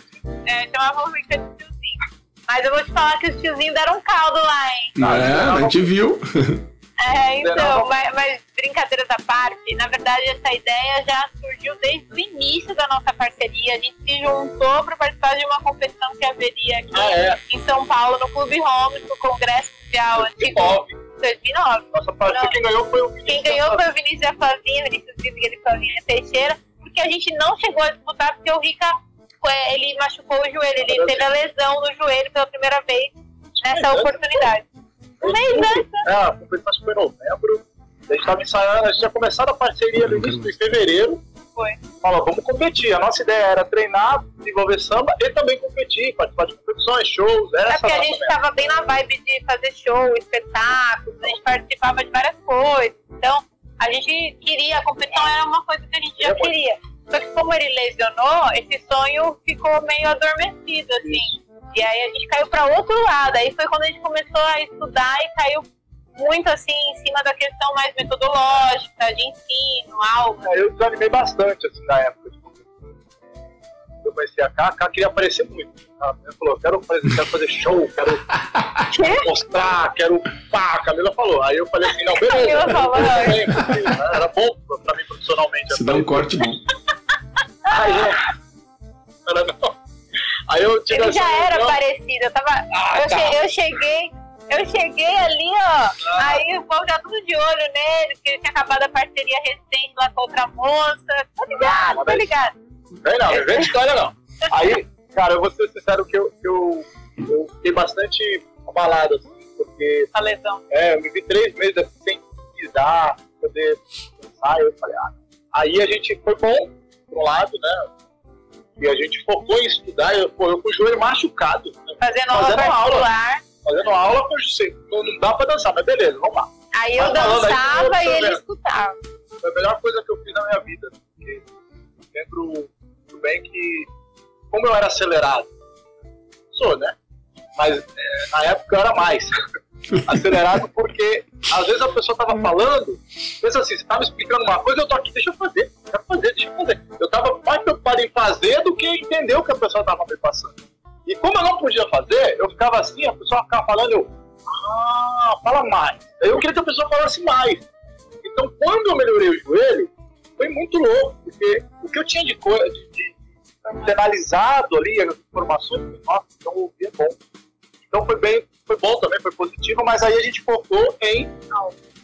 C: É, chamavam o Richard de tiozinho. Mas eu vou te falar que os tiozinhos deram um caldo lá, hein?
A: É, a gente viu. <laughs>
C: É, então, mas, mas brincadeiras à parte, na verdade essa ideia já surgiu desde o início da nossa parceria. A gente se juntou para participar de uma competição que haveria aqui
D: Ah, é.
C: em São Paulo, no Clube Holmes, no Congresso Mundial Antigo
D: 2009.
C: 2009.
D: Nossa parceria, quem ganhou foi o Vinícius.
C: Quem ganhou foi o Vinícius e a Flavinha, Vinícius Vitor e Flavinha Teixeira, porque a gente não chegou a disputar porque o Rica é, ele machucou o joelho, ele teve a lesão no joelho pela primeira vez nessa oportunidade. Antes,
D: É, a competição foi em novembro. A gente estava ensaiando, a gente tinha começado a parceria no início de fevereiro.
C: Foi.
D: Falou, vamos competir. A nossa ideia era treinar, desenvolver samba e também competir, participar de competições, shows. Era
C: É
D: essa
C: porque a gente
D: meta.
C: tava bem na vibe de fazer show, espetáculos, a gente participava de várias coisas. Então, a gente queria, a competição era uma coisa que a gente já queria. Só que como ele lesionou, esse sonho ficou meio adormecido, assim. E aí a gente caiu para outro lado. Aí foi quando a gente começou a estudar e caiu muito assim em cima da questão mais metodológica, de ensino, aula.
D: É, Eu desanimei bastante, assim, na época. competição. Eu conheci a Cá, a Cá queria aparecer muito. Ela falou, quero fazer, quero fazer show, quero mostrar, quero pá, a Camila falou. Aí eu falei assim, não, beleza.
C: Camila
D: eu
C: né?
D: Era bom pra- pra mim profissionalmente.
A: Se dá um corte bom.
D: Aí eu... Ela não. Aí eu
C: Ele
D: essa
C: já era
D: reunião.
C: parecido. Eu, tava,
D: Ah,
C: eu,
D: tá.
C: che- eu cheguei. Eu cheguei ali, ó. Aí o povo já tudo de olho nele, porque ele tinha acabado a parceria recente lá com outra moça. Tô ligado, tô ligado.
D: Vem não, não vem história não. Aí, cara, eu vou ser sincero que eu, que eu, eu fiquei bastante abalado, assim, porque
C: A lesão.
D: é, eu me vi três meses assim, sem pisar, sem poder pensar, eu falei, ah. Aí a gente foi bom, um lado, né? E a gente focou em estudar, eu, pô, eu com o joelho machucado, né,
C: Fazendo aula
D: Fazendo aula.
C: particular.
D: fazendo aula, com, não, não dá pra dançar, mas beleza, vamos lá.
C: Aí eu
D: falando aí,
C: dançava
D: eu
C: e ele escutava.
D: Foi a melhor coisa que eu fiz na minha vida. Porque lembro muito bem que, como eu era acelerado, sou, né? Mas é, na época eu era mais. <laughs> acelerado porque às vezes a pessoa tava falando, pensa assim, você tava explicando uma coisa, eu tô aqui, deixa eu fazer, deixa eu fazer, deixa eu fazer. Eu tava mais preocupado em fazer do que entender o que a pessoa tava me passando. E como eu não podia fazer, eu ficava assim, a pessoa ficava falando, eu, ah, fala mais. Eu queria que a pessoa falasse mais. Então, quando eu melhorei o joelho, foi muito louco, porque o que eu tinha de coisa, de, de, de analisado ali, as informações, nossa, então eu ouvi é bom. Então foi bem, foi bom também, foi positivo, mas aí a gente focou em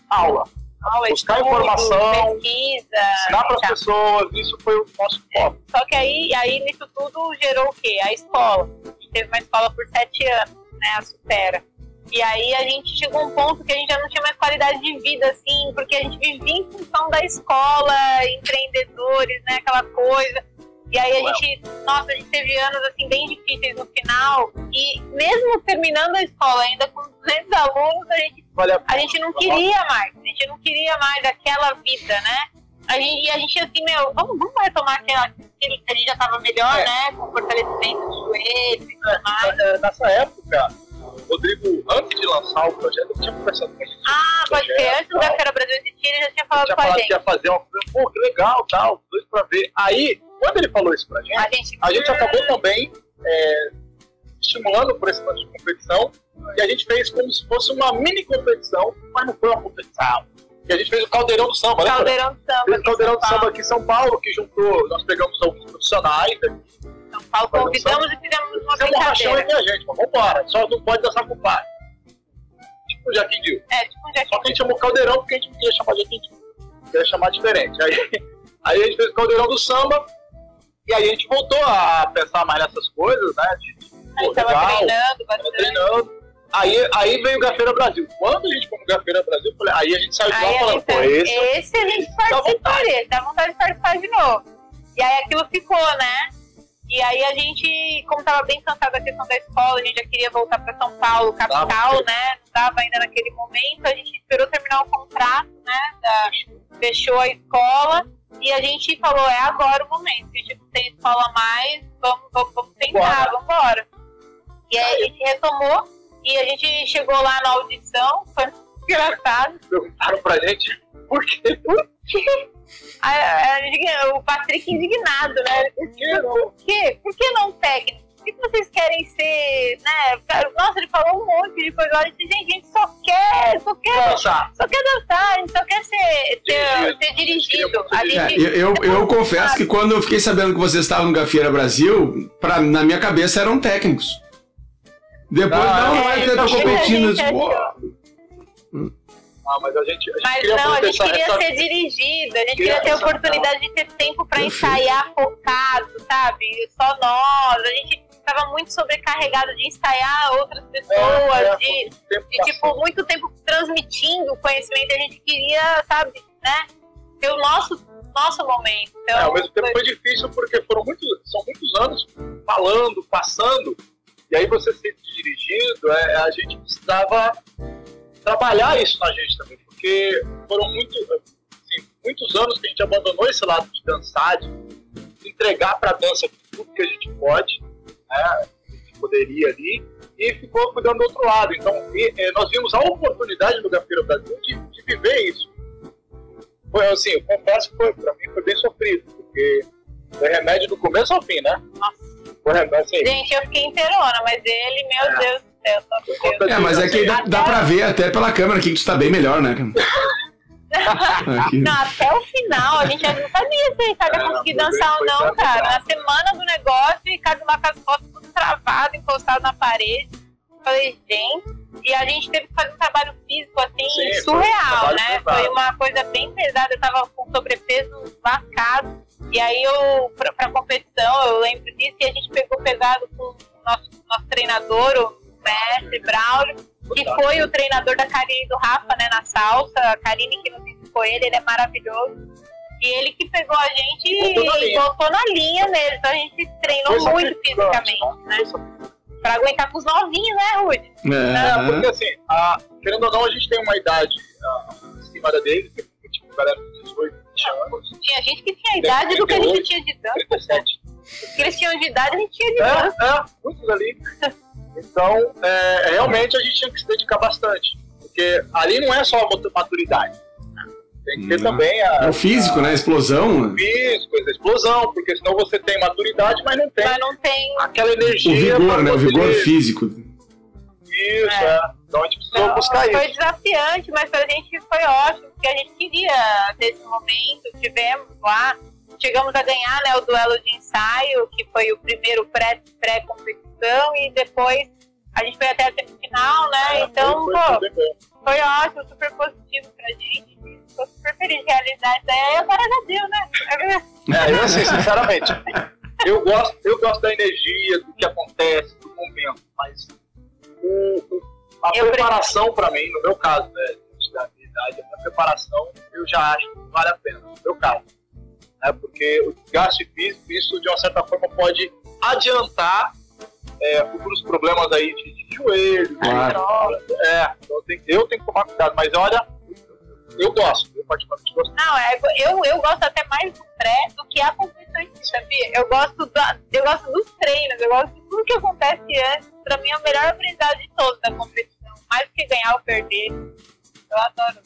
D: aula.
C: aula,
D: Buscar
C: estudo,
D: informação,
C: pesquisa.
D: Ensinar para as
C: tá.
D: pessoas, isso foi o nosso foco.
C: Só que aí, aí nisso tudo gerou o quê? A escola. A gente teve uma escola por sete anos, né? A Sutera. E aí a gente chegou a um ponto que a gente já não tinha mais qualidade de vida, assim, porque a gente vivia em função da escola, empreendedores, né? Aquela coisa. E aí a gente, nossa, a gente teve anos assim bem difíceis no final. E mesmo terminando a escola, ainda com 200 alunos, a gente
D: a
C: gente não queria mais, a gente não queria mais aquela vida, né? A gente, e a gente assim, meu, vamos, vamos retomar aquela, que a gente já tava melhor,
D: É.
C: né? Com fortalecimento dos joelhos e tudo mais.
D: É, Nessa época, Rodrigo, antes de lançar o projeto, ele tinha conversado com a gente.
C: Ah, pode ser, antes do
D: tal.
C: Cafeira Brasil existir, ele já tinha falado
D: tinha
C: com a
D: falado que
C: gente.
D: ia fazer uma coisa, pô, que legal, tal, dois pra ver. Aí, quando ele falou isso pra gente,
C: A gente,
D: a gente acabou também é, estimulando por esse de competição e a gente fez como se fosse uma mini competição, mas não foi uma competição. E a gente fez o Caldeirão do Samba, lembra?
C: Caldeirão do Samba.
D: Fez o Caldeirão do Samba aqui em São Paulo, que juntou, nós pegamos alguns profissionais, né?
C: São Paulo convidamos e fizemos uma
D: fizemos um rachão entre a gente, mas vambora, só não pode dançar com o pai. Tipo o Jaquim Dil.
C: É, tipo um
D: Só que a gente chamou Caldeirão porque a gente não queria chamar de Jaquim queria chamar diferente. Aí, <laughs> aí a gente fez o Caldeirão do Samba e aí a gente voltou a pensar mais nessas coisas, né? De, de,
C: A gente tava treinando bastante.
D: treinando. Aí, aí veio o Gafeira Brasil. Quando a gente foi no Gafeira Brasil, falei, aí a gente saiu de lá falando, pô, esse
C: esse a gente participaria, dá vontade de participar de novo. E aí aquilo ficou, né? E aí a gente, como tava bem cansado da questão da escola, a gente já queria voltar para São Paulo, capital,
D: Tava.
C: né? Não tava ainda naquele momento, a gente esperou terminar o contrato, né? Da, fechou a escola e a gente falou, é agora o momento, a gente não tem escola mais, vamos, vamos, vamos tentar, vamos embora. E aí a gente retomou e a gente chegou lá na audição, foi <laughs> engraçado.
D: perguntaram pra gente por quê? Por
C: A- a- a- o Patrick indignado, né?
D: quê? não?
C: Por quê? Por que não técnico? Por que vocês querem ser, né? Nossa, ele falou um monte de coisa. lá. Eu disse, gente, a gente só quer, só quer,
D: Dançar.
C: só quer dançar, a gente só quer ser,
D: Dirigido.
C: ser, ser dirigido.
A: É, eu, eu, eu confesso que quando eu fiquei sabendo que vocês estavam no Gafieira Brasil, pra, na minha cabeça eram técnicos. Depois,
D: Ah,
A: não, não é que eu tô competindo. pô,
D: Ah, mas a gente, a gente
C: Mas
D: queria
C: não, a gente queria
D: essa-
C: ser dirigido, a gente
D: Queria
C: queria ter a oportunidade de ter tempo pra
A: Perfeito.
C: ensaiar focado, sabe? Só nós. A gente tava muito sobrecarregado de ensaiar outras pessoas,
D: É, é,
C: de, de, tipo, muito tempo transmitindo conhecimento. A gente queria, sabe, né? Ter o nosso, nosso momento. Então,
D: É, ao mesmo tempo foi difícil porque foram muitos, são muitos anos falando, passando, e aí você ser dirigido, é, a gente precisava trabalhar isso na gente também, porque foram muito, assim, muitos anos que a gente abandonou esse lado de dançar, de entregar para a dança tudo que a gente pode, né, que poderia ali, e ficou cuidando do outro lado. Então, e, eh, nós vimos a oportunidade no Gafeira Brasil de, de viver isso. Foi assim, eu confesso que foi, pra mim foi bem sofrido, porque foi remédio do começo ao fim, né?
C: Nossa.
D: Foi remédio, assim,
C: Gente, eu fiquei inteirona, mas ele, meu
D: É.
C: Deus do céu, só
D: conta
A: É, mas é que dá, dá pra ver até pela câmera que tu tá bem melhor, né? <laughs>
C: Não, até o final, a gente já não sabia se o Ricardo ia
D: É,
C: conseguir
D: foi
C: dançar ou não,
D: foi
C: cara. Na semana do negócio, o Ricardo lá com as costas tudo travado, encostado na parede. Falei, gente. E a gente teve que fazer um trabalho físico, assim,
D: Sim, foi um
C: surreal,
D: trabalho
C: né?
D: pesado.
C: Foi uma coisa bem pesada. Eu tava com sobrepeso lascado. E aí, eu, pra, pra competição, eu lembro disso, e a gente pegou pesado com o nosso, nosso treinador, o mestre Braulio, que foi o treinador da Karine e do Rafa, né, na salsa. A Karine que nos indicou ele, ele é maravilhoso. E ele que pegou a gente
D: Botou
C: e botou na linha mesmo. Então a gente treinou
D: Foi
C: muito fisicamente, né? Pra aguentar com os novinhos, né, Rude?
D: É, porque
A: É,
D: assim, a- querendo ou não, a gente tem uma idade ah, acima da dele, que é tipo, galera de 18, 20 anos,
C: Tinha gente que tinha a idade do que a gente tinha de dança.
D: 37.
C: O que eles tinham de idade, a gente tinha de dança.
D: É, é, muitos ali. <laughs> Então, é, realmente a gente tinha que se dedicar bastante. Porque ali não é só a matu- maturidade. Tem que ter
A: Não.
D: também a,
A: é o físico, né? A explosão.
D: o físico, a explosão, porque senão você tem maturidade, mas não tem
C: Mas não tem.
D: aquela
A: O
D: energia.
A: vigor,
D: pra
A: né? O vigor físico.
D: Isso,
C: É.
D: é. Então a gente precisou
C: Não,
D: buscar
C: foi
D: isso.
C: desafiante, mas pra gente foi ótimo, porque a gente queria ter esse momento, tivemos lá, chegamos a ganhar né, o duelo de ensaio, que foi o primeiro pré- pré-competição, e depois a gente foi até a semifinal, né?
D: É,
C: então,
D: foi,
C: pô,
D: foi
C: ótimo, super positivo pra gente. tô super feliz de realizar isso aí, agora já deu, né?
D: É, eu <laughs> assim, sinceramente, eu gosto, eu gosto da energia, do que acontece, do momento, mas o, o- a
C: Eu
D: preparação para mim, no meu caso, né, da minha idade, a preparação, eu já acho que vale a pena, no meu caso. Né, porque o desgaste físico, isso de uma certa forma pode adiantar é, futuros problemas aí de, de joelho,
A: Claro.
D: de- é, então eu tenho, eu tenho que tomar cuidado, mas olha, eu gosto, eu particularmente gosto.
C: Não, é, eu, eu gosto até mais do pré do que a competição em si, sabia? Eu gosto, da, eu gosto dos treinos, eu gosto de tudo que acontece antes. Pra mim é o melhor aprendizado de todos da competição. Mais do que ganhar ou perder. Eu adoro.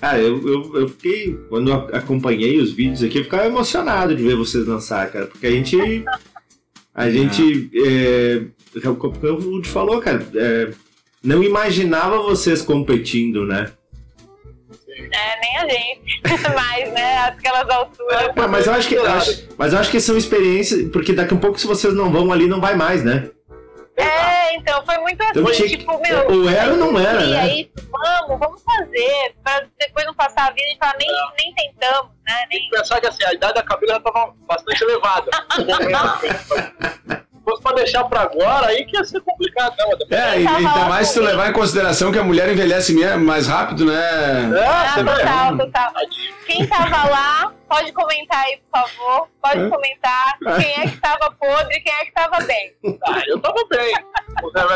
B: Cara, eu, eu, eu fiquei. Quando eu acompanhei os vídeos aqui, eu ficava emocionado de ver vocês dançar, cara. Porque a gente. A gente. É, como o Rudy falou, cara. é, não imaginava vocês competindo, né?
C: É, nem a gente. <laughs> Mas, né, aquelas alturas.
B: Ah, mas eu acho que. eu acho- mas eu acho que são experiências. Porque daqui a pouco, se vocês não vão ali, não vai mais, né?
C: É, então foi muito assim,
B: Então tinha
C: tipo, meu.
B: ou era ou não era,
C: e
B: né?
C: aí, vamos, vamos fazer. Pra depois não passar a vida e falar, nem, nem tentamos, né?
D: tem
C: Nem,
D: que pensar que assim, a idade da Camila já estava bastante elevada. <laughs> Se fosse pra deixar pra agora, aí que ia ser complicado, né?
A: É, e ainda mais se tu levar em consideração que a mulher envelhece mais rápido, né?
D: É,
C: Ah, total, total. Quem tava lá, pode comentar aí, por favor. Pode comentar quem é que tava podre e quem é que tava bem.
D: Ah, eu tava bem.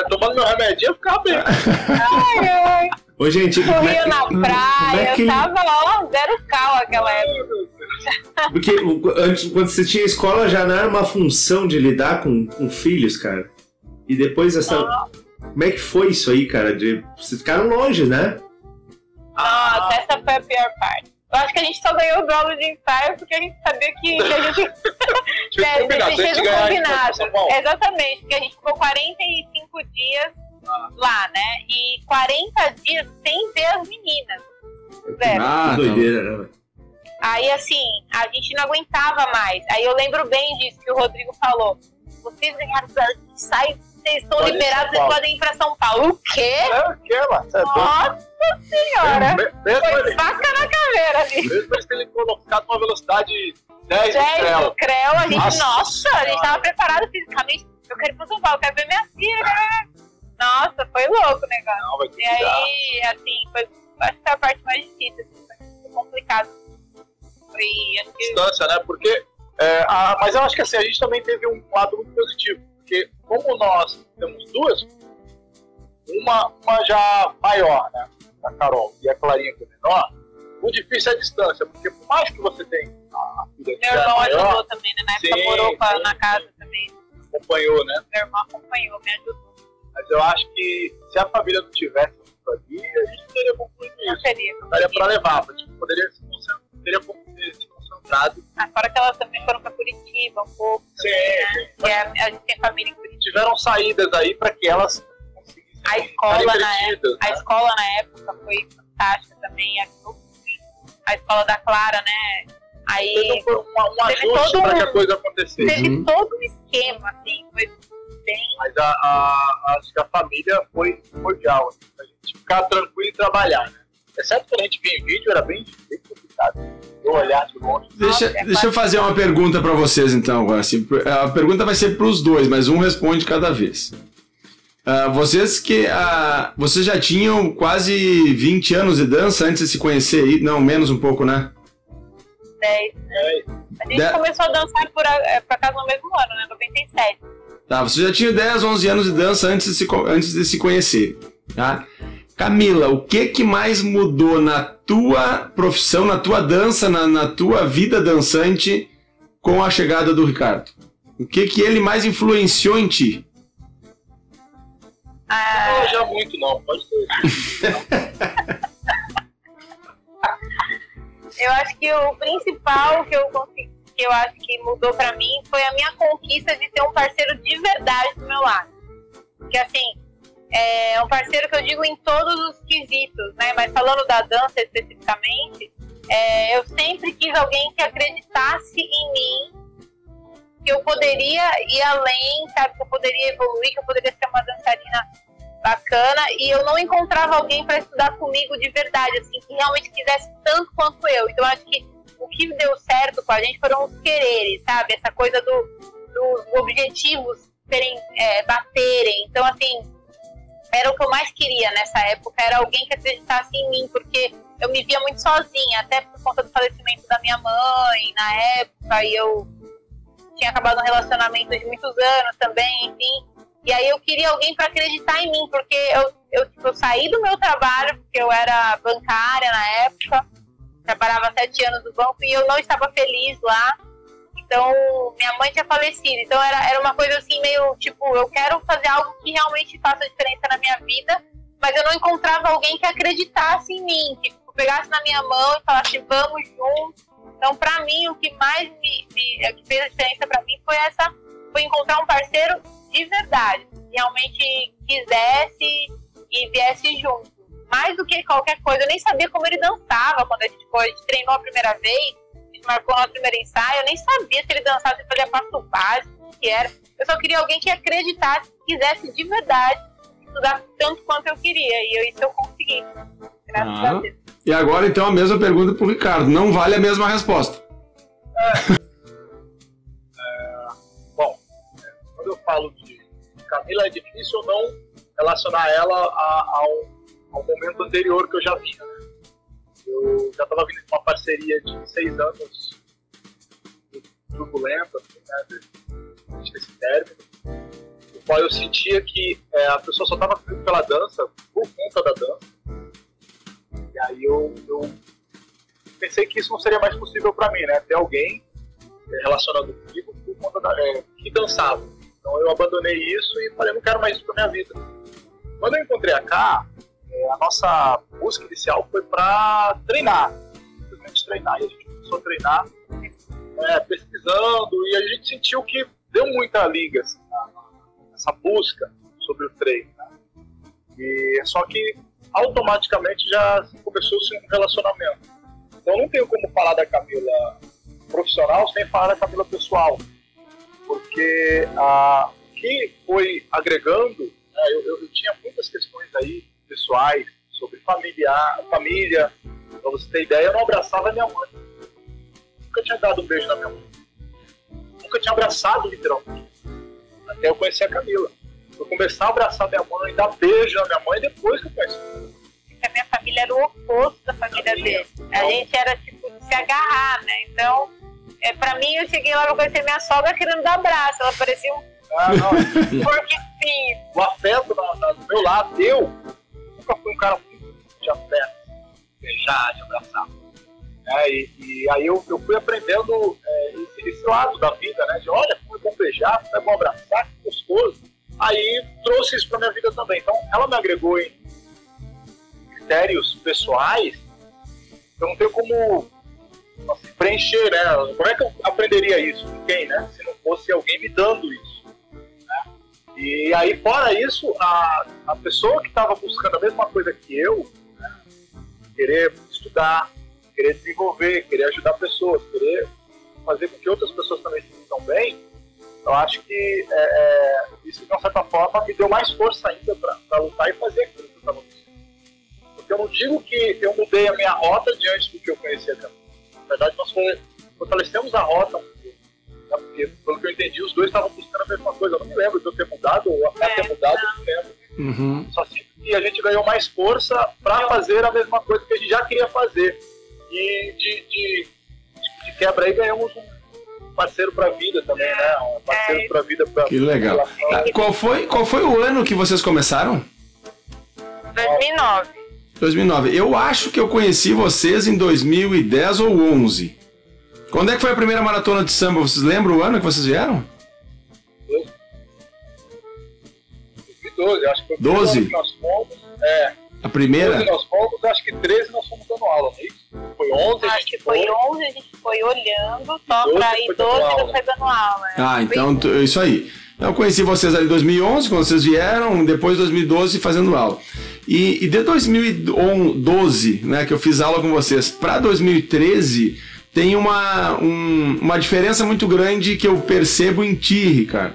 D: Tomando meu remedinho, eu ficava bem.
C: Ai, ai.
B: Ô, gente. é
C: Corria
B: que-
C: na
B: como
C: praia,
B: é que-
C: eu tava, ó, zero cal aquela época.
B: Porque antes, quando você tinha escola, já não era uma função de lidar com, com filhos, cara. E depois essa. Como é que foi isso aí, cara? De, vocês ficaram longe, né?
C: Nossa, essa foi a pior parte. Eu acho que a gente só ganhou o duelo de ensaio porque a gente sabia que, que a gente <laughs> <laughs> É,
D: que combinar,
C: a gente
D: se a
C: fez
D: gente
C: um combinado. Exatamente, porque a gente ficou 45 dias lá, né? E 40 dias sem ver as meninas. Zero.
A: Ah,
B: que doideira, né?
C: Aí, assim, a gente não aguentava mais. Aí eu lembro bem disso que o Rodrigo falou. Vocês ganharam ensaio, vocês estão
D: Pode
C: liberados, vocês podem ir pra São Paulo. O quê?
D: É o que, mano? É doido.
C: Nossa senhora!
D: Me- Mesmo
C: Foi
D: ele,
C: faca na caveira ali.
D: mesmo eles terem colocado uma velocidade 10 de
C: 10
D: creu.
C: do Creu, a gente,
D: Nossa
C: nossa, a gente tava preparado fisicamente. Eu quero ir pro São Paulo, quero ver minha filha. Nossa, foi louco o negócio.
D: Não,
C: E aí, assim, foi, acho que foi a parte mais difícil, assim, foi complicado. Foi, que,
D: distância, né? Porque. é, a- mas eu acho que assim, a gente também teve um lado muito positivo. Porque como nós temos duas, uma, uma já maior, né? A Carol e a Clarinha que é menor, o difícil é a distância, porque por mais que você tenha a filha
C: meu
D: é
C: irmão
D: maior,
C: ajudou também, né? Na época
D: Sim,
C: morou
D: sim.
C: na casa também.
D: acompanhou, né?
C: Meu irmão acompanhou, me ajudou.
D: Mas eu acho que se a família não tivesse isso ali, a gente teria concluído
C: Não
D: isso.
C: seria.
D: Não daria pra levar, a gente poderia se concentrar, teria se concentrado.
C: Ah, Fora que elas também foram pra Curitiba um pouco.
D: Sim,
C: E a, a gente tem família em Curitiba.
D: tiveram saídas aí para que elas conseguissem
C: A escola, na
D: entretidas,
C: A
D: né?
C: escola na época foi fantástica também, muito. A escola da Clara, né? Aí
D: Teve um, um
C: Teve
D: ajuste para que
C: um-
D: a coisa acontecesse.
C: teve
A: Uhum.
C: todo um esquema, assim, foi bem.
D: Mas a, a- acho que a família foi cordial, assim, pra gente ficar tranquilo e trabalhar, né? Exceto quando a gente via em vídeo, era bem, bem complicado. Eu olhar de longe.
A: Deixa,
C: é
A: deixa eu fazer uma pergunta pra vocês então agora. assim, a pergunta vai ser pros dois, mas um responde cada vez. Ah, vocês que ah, vocês já tinham quase 20 anos de dança antes de se conhecer aí? Não, menos um pouco, né?
C: 10.
D: É,
C: A gente
A: De-
C: começou a dançar por, a- é, por acaso no mesmo ano, né? 97.
A: Tá, você já tinha 10, 11 anos de dança antes de se, antes de se conhecer, tá? Camila, o que que mais mudou na tua profissão, na tua dança, na, na tua vida dançante com a chegada do Ricardo? O que que ele mais influenciou em ti?
C: Ah,
D: não já muito, não. Pode ser. <laughs>
C: eu acho que o principal que eu consegui, que eu acho que mudou pra mim foi a minha conquista de ter um parceiro de verdade do meu lado. Que assim, é um parceiro que eu digo em todos os quesitos, né? Mas falando da dança especificamente, é, eu sempre quis alguém que acreditasse em mim, que eu poderia ir além, sabe? Que eu poderia evoluir, que eu poderia ser uma dançarina bacana e eu não encontrava alguém para estudar comigo de verdade, assim, que realmente quisesse tanto quanto eu. Então acho que o que deu certo com a gente foram os quereres, sabe? Essa coisa do, dos objetivos serem, é, baterem. Então, assim, era o que eu mais queria nessa época, era alguém que acreditasse em mim, porque eu me via muito sozinha, até por conta do falecimento da minha mãe na época, e eu tinha acabado um relacionamento de muitos anos também, enfim. E aí eu queria alguém para acreditar em mim, porque eu, eu, tipo, eu saí do meu trabalho, porque eu era bancária na época, trabalhava sete anos no banco e eu não estava feliz lá. Então, minha mãe tinha falecido. Então, era, era uma coisa assim, meio tipo, eu quero fazer algo que realmente faça diferença na minha vida, mas eu não encontrava alguém que acreditasse em mim, que tipo, pegasse na minha mão e falasse, vamos juntos. Então, para mim, o que mais me, me que fez a diferença para mim foi essa, foi encontrar um parceiro de verdade, que realmente quisesse e viesse junto. Mais do que qualquer coisa, eu nem sabia como ele dançava quando a gente foi, a gente treinou a primeira vez, a gente marcou no primeiro ensaio, eu nem sabia se ele dançava, se fazia passo básico, o que era. Eu só queria alguém que acreditasse, que quisesse de verdade estudar tanto quanto eu queria, e eu, isso eu consegui. Graças ah. a Deus.
A: E agora, então, a mesma pergunta para o Ricardo. Não vale a mesma resposta.
D: É. <laughs> é, bom, quando eu falo de Camila, é difícil não relacionar ela a, ao, ao, momento anterior que eu já vinha. Eu já estava vindo com uma parceria de seis anos turbulenta, né, desse término, o qual eu sentia que é, a pessoa só estava pela dança por conta da dança e aí eu, eu pensei que isso não seria mais possível para mim, né? Ter alguém é, relacionado comigo por conta da, é, que dançava. Então eu abandonei isso e falei, não quero mais isso para minha vida. Quando eu encontrei a K, é, a nossa busca inicial foi para treinar, simplesmente treinar. E a gente começou a treinar é, pesquisando e a gente sentiu que deu muita liga assim, essa busca sobre o treino. Né? E só que automaticamente já começou-se um relacionamento. Então não tenho como falar da Camila profissional sem falar da Camila pessoal, porque a que foi agregando, né, eu, eu, eu, tinha muitas questões aí pessoais sobre familiar, família. Para você ter ideia, eu não abraçava minha mãe. Nunca tinha dado um beijo na minha mãe. Nunca tinha abraçado literalmente. Até eu conhecer a Camila eu começar a abraçar minha mãe, dar beijo na minha mãe depois que eu conheci.
C: Porque a minha família era o oposto da família dele. A gente era tipo de se agarrar, né? Então, é, pra mim, eu cheguei lá pra conhecer minha sogra querendo dar abraço. Ela parecia um. Ah, não. <laughs> Porque sim.
D: O afeto do meu lado, eu nunca fui um cara muito de afeto, beijar, de abraçar. É, e, e, aí eu, eu fui aprendendo é, esse, lado da vida, né? De olha, como é bom beijar, como é bom abraçar, que gostoso aí trouxe isso para minha vida também. Então, ela me agregou em critérios pessoais. Eu não tenho como assim, preencher, né? Como é que eu aprenderia isso? Quem, né? Se não fosse alguém me dando isso. E aí, fora isso, a, a pessoa que estava buscando a mesma coisa que eu, né? querer estudar, querer desenvolver, querer ajudar pessoas, querer fazer com que outras pessoas também se sintam bem, eu acho que é, é, isso, de uma certa forma, me deu mais força ainda para lutar e fazer aquilo que eu estava fazendo. Porque eu não digo que eu mudei a minha rota diante do que eu conhecia dela. Na verdade, nós fortalecemos a rota né? porque, pelo que eu entendi, os dois estavam buscando a mesma coisa. Eu não me lembro de eu ter mudado ou até ter mudado, eu não lembro. Uhum. Só sinto que a gente ganhou mais força para fazer a mesma coisa que a gente já queria fazer. E de, de, de quebra aí ganhamos um parceiro para a vida também, né? Um parceiro é. para a vida. Pra
A: que legal. Ah, qual, foi, qual foi o ano que vocês começaram?
C: 2009.
A: 2009. Eu acho que eu conheci vocês em 2010 ou 11. Quando é que foi a primeira maratona de samba? Vocês lembram o ano que vocês vieram?
D: 2012, acho que foi
A: 12?
D: que nós fomos. É.
A: A primeira?
D: 12 nós fomos, acho que 13 nós fomos dando aula, não é isso? Foi 11,
C: Acho que foi 11, a gente foi olhando, só pra ir 12 não foi dando aula. Né?
A: Ah, então isso aí. Eu conheci vocês ali em 2011, quando vocês vieram, depois de 2012 fazendo aula. E, e de 2012, né, que eu fiz aula com vocês, para 2013, tem uma, um, uma diferença muito grande que eu percebo em ti, Ricardo.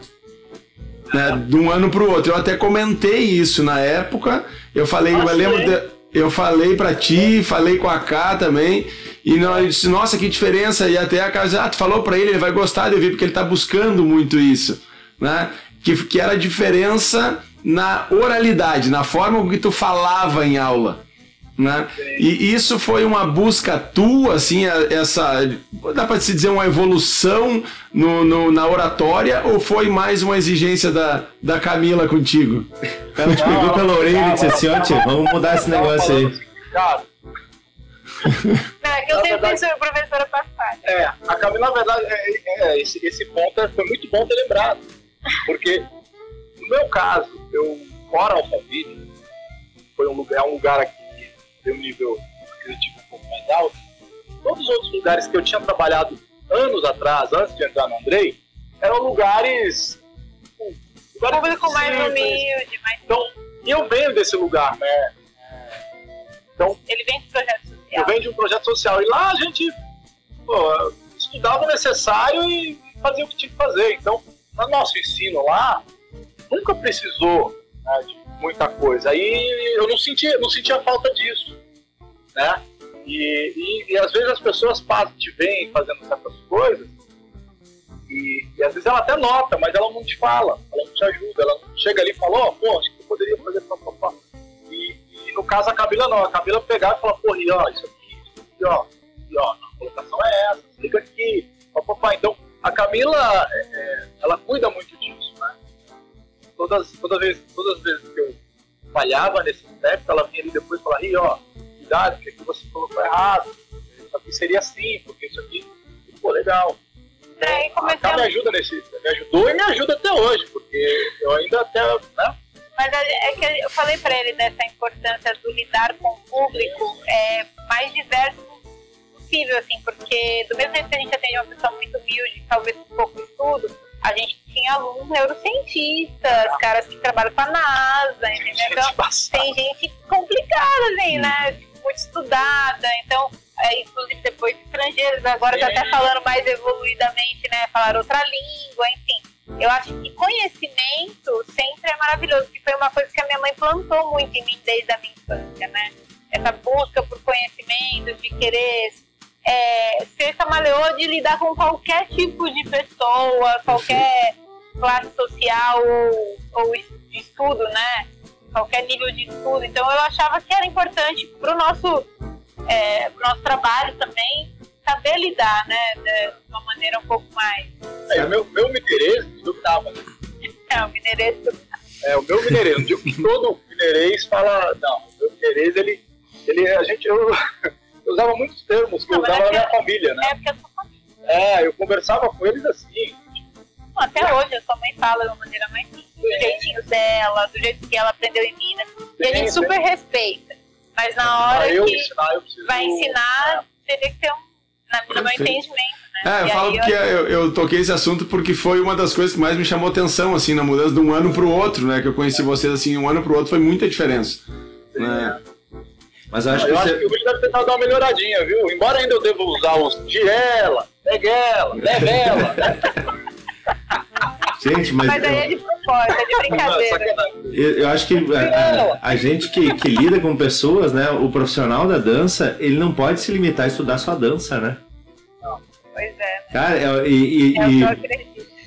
A: né, de um ano para o outro. Eu até comentei isso na época. Eu falei, Nossa, eu lembro, de, eu falei para ti, falei com a K também. E nós disse, nossa, que diferença. E até a casa, ah, tu falou para ele, ele vai gostar de ouvir, porque ele está buscando muito isso. Né? Que, que era a diferença na oralidade, na forma que tu falava em aula. Né? E isso foi uma busca tua, assim, essa. Dá para se dizer uma evolução no, no, na oratória ou foi mais uma exigência da, da Camila contigo?
B: Ela te pegou pela orelha e disse assim: ó, tia, vamos mudar esse negócio aí.
C: Cara. É, que eu sempre verdade, a professora passada.
D: É, a Camila, na verdade, é, é, esse, esse ponto é, foi muito bom ter lembrado. Porque, no meu caso, eu fora Alphaville, foi um lugar, é um lugar aqui tem um nível aquisitivo um pouco mais alto, todos os outros lugares que eu tinha trabalhado anos atrás, antes de entrar no Andrei, eram lugares.
C: lugares Público mais humilde, mais.
D: Então, e eu venho desse lugar, né?
C: Então, Ele vem de projeto social.
D: Eu venho de um projeto social. E lá a gente pô, estudava o necessário e fazia o que tinha que fazer. Então, no nosso ensino lá, nunca precisou né, de muita coisa. Aí eu não sentia, não sentia falta disso, né? E, e, e às vezes as pessoas passam, te veem fazendo certas coisas e, e, às vezes ela até nota, mas ela não te fala, ela não te ajuda, ela chega ali e fala, ó, oh, pô, acho que eu poderia fazer papapá. E, e no caso a Camila não, a Camila pegar e falar, pô, e ó, isso aqui, isso aqui, ó, e ó, a colocação é essa, liga aqui, papapá. Então a Camila, é, é, ela cuida muito disso? Todas, toda vez, todas as vezes que eu falhava nesse aspecto, ela vinha ali depois e falava, Ih, ó, cuidado, porque aqui você colocou errado, isso aqui seria assim, porque isso aqui ficou legal.
C: É,
D: então, a me ajuda nesse, me ajudou e me ajuda até hoje, porque eu ainda até, né?
C: Mas é que eu falei para ele dessa importância do lidar com o público é, mais diverso possível, assim, porque do mesmo jeito que a gente neurocientistas, caras que trabalham com a NASA, entendeu? Então, tem gente complicada, assim, né? Muito estudada, então, é, inclusive depois estrangeiros, agora já até falando mais evoluidamente, né? Falar outra língua, enfim. Eu acho que conhecimento sempre é maravilhoso, que foi uma coisa que a minha mãe plantou muito em mim desde a minha infância, né? Essa busca por conhecimento, de querer é, ser camaleão de lidar com qualquer tipo de pessoa, qualquer classe social ou, ou de estudo, né? Qualquer nível de estudo. Então eu achava que era importante para o nosso, é, nosso trabalho também saber lidar, né? De uma maneira um pouco mais.
D: É, meu, meu mineirês duvidava. <laughs>
C: É, o mineirês
D: É, o meu mineirês. Não digo que todo mineirês fala. Não, o meu mineirês, ele. ele a gente. Eu, <laughs> eu usava muitos termos que eu usava na minha família, né? É, porque eu sou família. É, eu conversava com eles
A: falo que eu... Eu, eu... toquei esse assunto porque foi uma das coisas que mais me chamou atenção, assim, na mudança de um ano para o outro, né? Que eu conheci vocês, assim, um ano para o outro foi muita diferença. Né?
D: Mas eu acho, eu que, acho você... que o vídeo deve tentar dar uma melhoradinha, viu? Embora ainda eu deva usar os de ela, pegue ela, leve <laughs> ela.
A: Gente, mas.
C: Mas aí é de propósito, é de brincadeira.
A: Eu, eu acho que a, a, a, gente que, que lida com pessoas, né? O profissional da dança, ele não pode se limitar a estudar só dança, né? Cara, é, e, e, é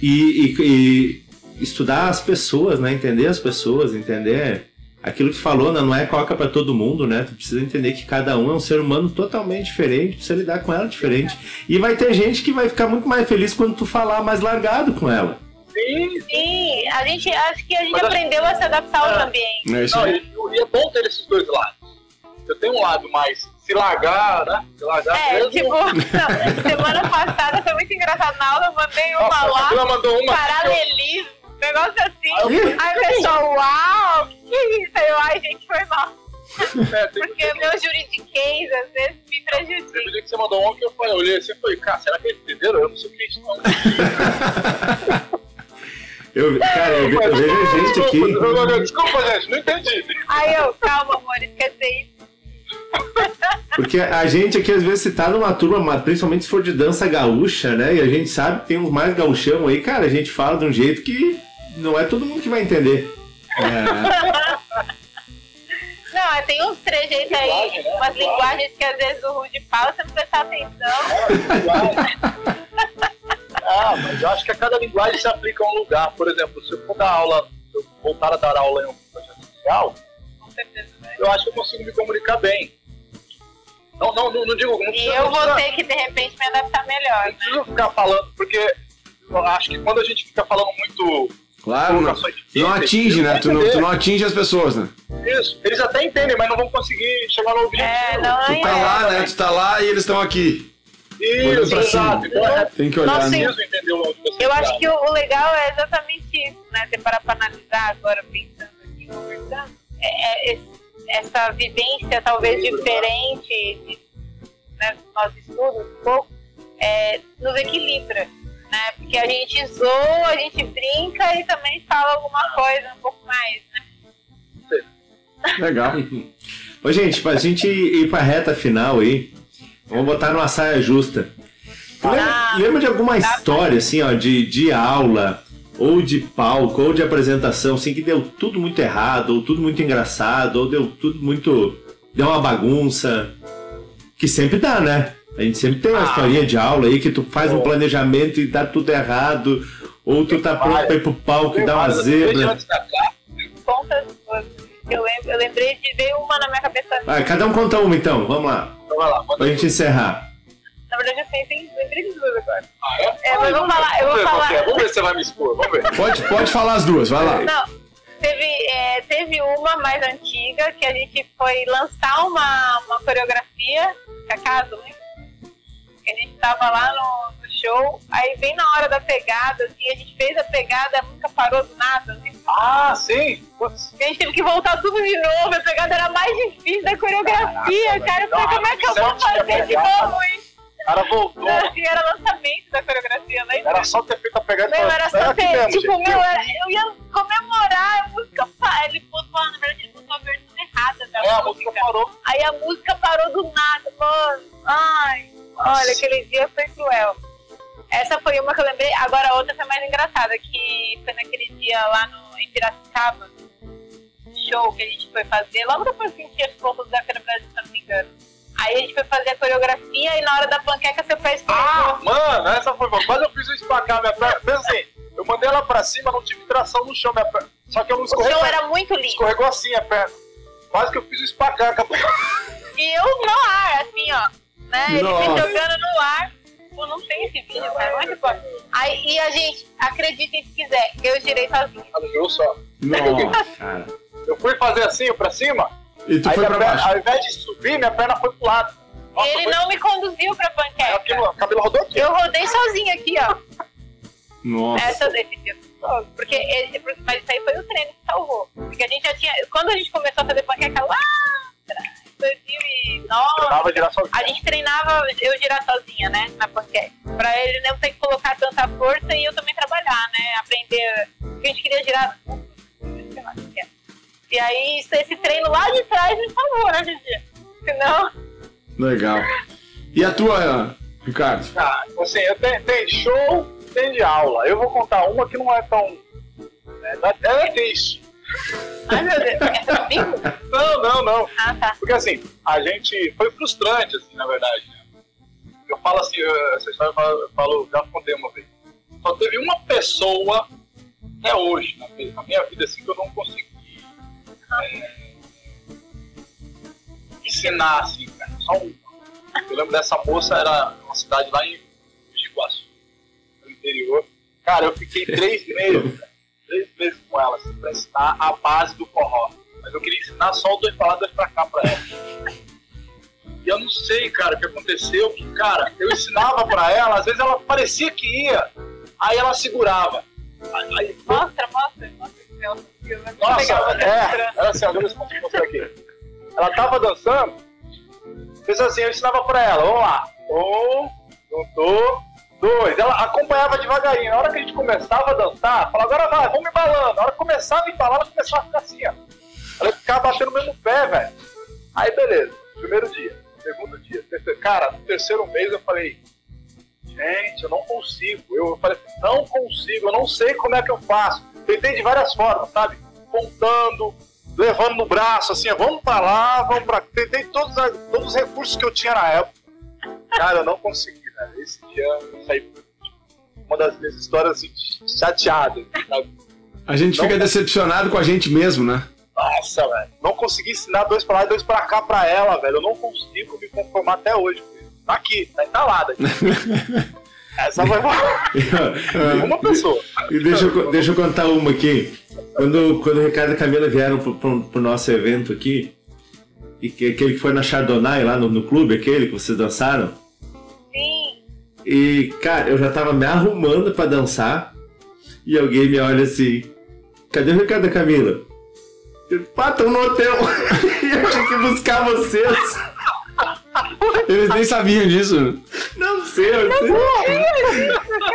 A: e, e, e, estudar as pessoas, né? Entender as pessoas, entender aquilo que falou, né? não é coca para todo mundo, né? Tu precisa entender que cada um é um ser humano totalmente diferente, precisa lidar com ela diferente. E vai ter gente que vai ficar muito mais feliz quando tu falar mais largado com ela.
C: Sim, sim. A gente acho que a gente Mas aprendeu a, a se adaptar ao é, ambiente.
D: É, não, e, é bom ter esses dois lados. Eu tenho um lado mais se largar, né? Se largar
C: é, mesmo. tipo, não, semana passada foi muito engraçado na aula, eu mandei uma Nossa, lá.
D: Mandou uma
C: paralelismo, um negócio assim. Aí o pessoal, uau, que é isso? Aí eu, ai, gente, foi mal. É, Porque o meu juridiquês às vezes me prejudica. Teve
D: que você mandou ontem, eu falei, eu olhei assim e falei, cara, será que eles entenderam? Eu não sei o que é isso não.
A: Eu, cara, eu, eu vejo gente aqui.
D: Desculpa, gente, não entendi.
C: Aí eu, calma, amor, esqueci isso.
A: Porque a gente aqui, às vezes, se tá numa turma, principalmente se for de dança gaúcha, né? E a gente sabe que tem uns mais gauchão aí, cara, a gente fala de um jeito que
B: não é todo mundo que vai entender.
A: É.
C: Não, é, tem uns trejeitos aí,
D: né?
C: umas linguagens que às vezes o Rude fala, você não prestar atenção.
D: Ah, mas eu acho que a cada linguagem se aplica a um lugar. Por exemplo, se eu for dar aula, se eu voltar a dar aula em um projeto social,
C: Com certeza?
D: Eu acho que eu consigo me comunicar bem. Não, não, não, não digo. Não
C: E eu vou ter que, de repente, me adaptar melhor,
D: Não precisa ficar falando, porque eu acho que quando a gente fica falando muito
A: Claro, não, não atinge, né? Tu não, tu não atinge as pessoas, né?
D: Isso, eles até entendem, mas não vão conseguir chegar no objetivo.
C: É, não,
A: Tu tá
C: é.
A: lá, né? Tu tá lá e eles estão aqui.
D: Isso, exato. Então é
A: Tem que olhar,
C: Nossa,
A: né?
D: preciso
C: Eu
D: quer.
C: acho que o, o legal é exatamente isso, né? Você parar pra analisar agora, pensando aqui, conversando, é, é esse- essa vivência talvez diferente, né, nós estudamos um pouco, é, nos equilibra, né? Porque a gente zoa, a gente brinca e também fala alguma coisa um pouco mais, né?
A: Legal.
B: Ô, gente, pra gente ir pra reta final aí, vamos botar numa saia justa. Lembra,
C: Ah,
B: lembra de alguma história, assim, ó, de, de aula, ou de palco, ou de apresentação, assim, que deu tudo muito errado, ou tudo muito engraçado, ou deu tudo muito. deu uma bagunça? Que sempre dá, né? A gente sempre tem uma
D: Ah.
B: historinha de aula aí que tu faz um
D: Bom.
B: planejamento e dá tudo errado, ou tu tá pronto pra ir pro palco e dá uma zebra.
C: Eu, eu lembrei de ver uma na minha cabeça.
B: Vai, cada um conta uma então, vamos lá,
D: então vai lá,
B: pra gente encerrar.
D: É?
C: É, mas eu vou falar, eu vou
D: Vamos
C: falar.
D: é. Vamos ver se você vai me expor, vamos ver.
A: Pode, pode falar as duas, vai lá.
C: Não, teve, é, teve uma mais antiga que a gente foi lançar uma, uma coreografia, Cacaso, né? Que a gente tava lá no, no show, aí bem na hora da pegada, assim, a gente fez a pegada, a música parou do nada, né?
D: Ah, sim. Putz,
C: E a gente teve que voltar tudo de novo, a pegada era mais difícil da coreografia,
D: Caraca,
C: cara. Eu falei,
D: velho.
C: como é que eu vou
D: Não, tinha
C: fazer de novo isso?
D: Cara voltou.
C: Assim, era lançamento da coreografia, né?
D: Era só ter feito a pegada e falar,
C: era
D: "É
C: só ter,
D: mesmo,
C: tipo,
D: gente."
C: meu, era- eu ia comemorar a música. Ele botou, na verdade, ele botou a versão errada da
D: É, a
C: música.
D: música parou.
C: Aí a música parou do nada, mano. Ai, olha, aquele dia foi cruel. Essa foi uma que eu lembrei, agora a outra foi mais engraçada, que foi naquele dia lá no, em Piracicaba, show que a gente foi fazer, logo depois que a gente tinha os da Feira Brasil, se eu não me engano. Aí a gente foi fazer a coreografia e na hora da panqueca seu pé escorregou.
D: Ah, mano, essa foi boa. Quase eu fiz o espacar minha perna. Pensa assim, eu mandei ela pra cima, não tive tração no chão, minha perna. Só que eu não
C: o
D: escorreguei.
C: show era muito lindo.
D: Escorregou assim a perna. Quase que eu fiz o espacar.
C: E eu no ar, assim, ó. Né? Ele
A: Nossa.
C: me jogando no ar. Pô, não tem esse vídeo, cara. é Muito bom. Aí, e a gente, acreditem se quiser, eu girei sozinha.
D: Eu só.
A: Nossa.
B: Cara.
D: Eu fui fazer assim, pra cima.
A: E tu
D: aí
A: foi pra
D: perna,
A: baixo.
D: ao invés de subir, minha perna foi pro lado. Nossa,
C: ele
D: foi-
C: não me conduziu pra panqueca.
D: aquilo, o cabelo rodou aqui.
C: Eu rodei sozinha aqui, ó.
A: Nossa.
C: Essa. Porque ele, mas isso aí foi o treino que salvou. Porque a gente já tinha. Quando a gente começou a fazer panqueca lá, atrás, 2009.
D: Treinava girar sozinho.
C: A gente treinava eu girar sozinha, né? Na panqueca. Pra ele não ter que colocar tanta força e eu também trabalhar, né? Aprender. Porque a gente queria girar. sei lá, o que é. E aí, esse treino lá de trás me salvou, né, Gigi? Senão.
A: Legal. E a tua, Ricardo?
D: Ah, assim, eu tenho, tem show, tem de aula. Eu vou contar uma que não é tão. É, ela é triste.
C: Ai, meu Deus. Comigo? <laughs>
D: Não, não, não.
C: Ah, tá.
D: Porque assim, a gente. Foi frustrante, assim, na verdade. né? Eu falo assim, eu- essa história eu falo, eu falo, já contei uma vez. Só teve uma pessoa, até hoje, na, mi- na minha vida, assim, que eu não consegui é, ensinar, assim, cara. Só uma. Eu lembro dessa moça, era uma cidade lá em Mogi Guaçu, no interior. Cara, eu fiquei três meses, cara, três meses com ela, assim, pra ensinar a base do forró. Mas eu queria ensinar só dois dois pra cá pra ela. E eu não sei, cara, o que aconteceu. Que, cara, eu ensinava pra ela, às vezes ela parecia que ia, aí ela segurava. Aí-
C: Mostra, mostra, mostra. Vou
D: nossa,
C: você
D: é, era assim, deixa eu consigo mostrar aqui. Ela tava dançando, fez assim, eu ensinava pra ela, vamos lá. Um, juntou, dois. Ela acompanhava devagarinho. Na hora que a gente começava a dançar, falava, agora vai, vamos embalando. Na hora que começava a embalar, ela começava a ficar assim, ó. Ela ficava batendo no mesmo pé, velho. Aí beleza, primeiro dia, segundo dia, terceiro. Cara, no terceiro mês eu falei, gente, eu não consigo. Eu falei não consigo, eu não sei como é que eu faço. Tentei de várias formas, sabe? Contando, levando no braço, assim, vamos pra lá, vamos pra. Tentei todos, todos os recursos que eu tinha na época. Cara, eu não consegui, né? Esse dia eu saí uma das minhas histórias assim, chateadas, sabe?
A: A gente
D: Não
A: fica decepcionado com a gente mesmo, né?
D: Nossa, velho. Não consegui ensinar dois pra lá e dois pra cá pra ela, velho. Eu não consigo me conformar até hoje. Tá aqui, tá entalada. <laughs> Essa vai <laughs> uma pessoa.
B: E deixa eu, deixa eu contar uma aqui. Quando, quando o Ricardo e a Camila vieram pro, pro, pro nosso evento aqui, e que, aquele que foi na Chardonnay, lá no, no clube, aquele que vocês dançaram,
C: Sim.
B: e, cara, eu já tava me arrumando pra dançar, e alguém me olha assim, cadê o Ricardo e a Camila? Eu, pá, tão no hotel, <laughs> e eu tinha que buscar vocês. <laughs>
A: Eles nem sabiam disso.
B: Não sei, eu sei.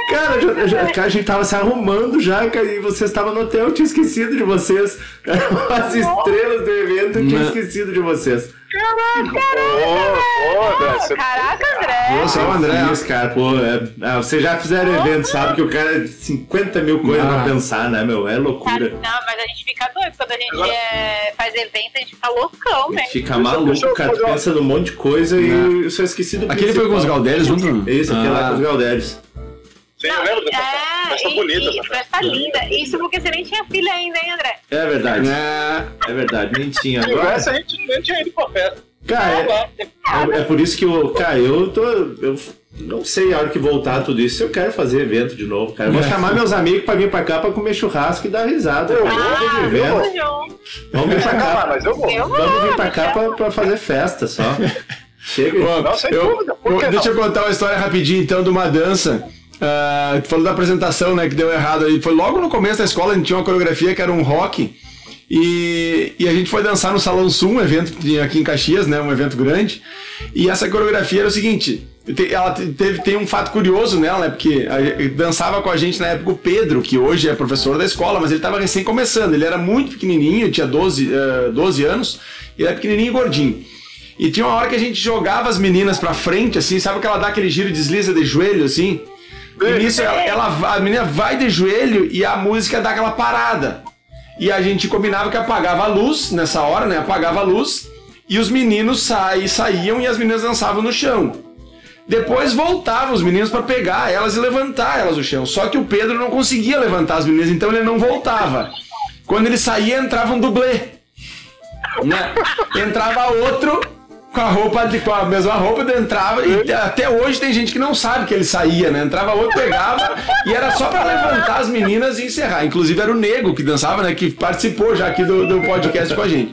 B: Cara, já- já- cara, a gente tava se arrumando já, cara, e vocês estavam no hotel, eu tinha esquecido de vocês. <laughs> As estrelas do evento, eu tinha
A: Não.
B: esquecido de vocês.
D: Ô, André, você-
C: Caraca, André.
A: Nossa, é o André.
B: Fiz, cara, pô, é, ah, vocês já fizeram evento, sabe que o cara é 50 mil coisas
A: Ah.
B: pra pensar, né, meu? É loucura.
C: Não, mas a gente fica doido. Quando a gente
D: Agora-
C: é, faz evento, a gente fica loucão, né?
B: Fica maluco, cara, tu pensa num monte de coisa e
A: Não.
B: eu só esqueci do
A: Aquele foi com os
B: principal.
A: Galdério junto?
B: Isso, aquele lá
A: Ah.
B: com os Galdérios.
D: Sim, eu lembro dessa
C: é,
D: festa
C: e,
D: bonita.
C: e
D: essa festa.
C: festa linda. Isso porque você nem tinha filha ainda, hein, André?
B: É verdade,
A: É,
B: é verdade, nem tinha.
D: Se
B: Agora,
D: tivesse, a gente nem tinha ido pra festa.
B: cara, é, É, é por isso que eu, cara, eu tô. Eu não sei a hora que voltar tudo isso, eu quero fazer evento de novo, cara. Eu vou
A: É.
B: chamar meus amigos pra vir pra cá pra comer churrasco e dar risada.
D: Eu
B: cara.
D: vou,
B: Vamos de
C: Ah,
B: evento.
C: vamos
B: vir pra
D: Ah,
B: cá.
D: mas eu vou.
B: Vamos vir pra cá pra, pra fazer festa só. <laughs> Chega.
A: Ó,
D: Não, sem
A: eu- eu- deixa
D: não?
A: eu contar uma história rapidinho então de uma dança. Ah, tu falou da apresentação, né, que deu errado aí. Foi logo no começo da escola, a gente tinha uma coreografia que era um rock. E, e a gente foi dançar no Salão Sul, um evento aqui em Caxias, né, um evento grande. E essa coreografia era o seguinte: te- ela te- teve, tem um fato curioso nela, né? Porque a- dançava com a gente na época o Pedro, que hoje é professor da escola, mas ele estava recém começando. Ele era muito pequenininho, tinha 12, eh, 12 anos, e era pequenininho e gordinho. E tinha uma hora que a gente jogava as meninas pra frente, assim, sabe que ela dá aquele giro e desliza de joelho, assim? E nisso ela, a menina vai de joelho e a música dá aquela parada. E a gente combinava que apagava a luz nessa hora, né? Apagava a luz e os meninos sai, saíam e as meninas dançavam no chão. Depois voltavam os meninos pra pegar elas e levantar elas do chão. Só que o Pedro não conseguia levantar as meninas, então ele não voltava. Quando ele saía, entrava um dublê. Né? Entrava outro com a roupa de, com a mesma roupa, entrava e até hoje tem gente que não sabe que ele saía, né? Entrava outro, pegava e era só pra levantar as meninas e encerrar. Inclusive era o Nego que dançava, né? Que participou já aqui do, do podcast com a gente.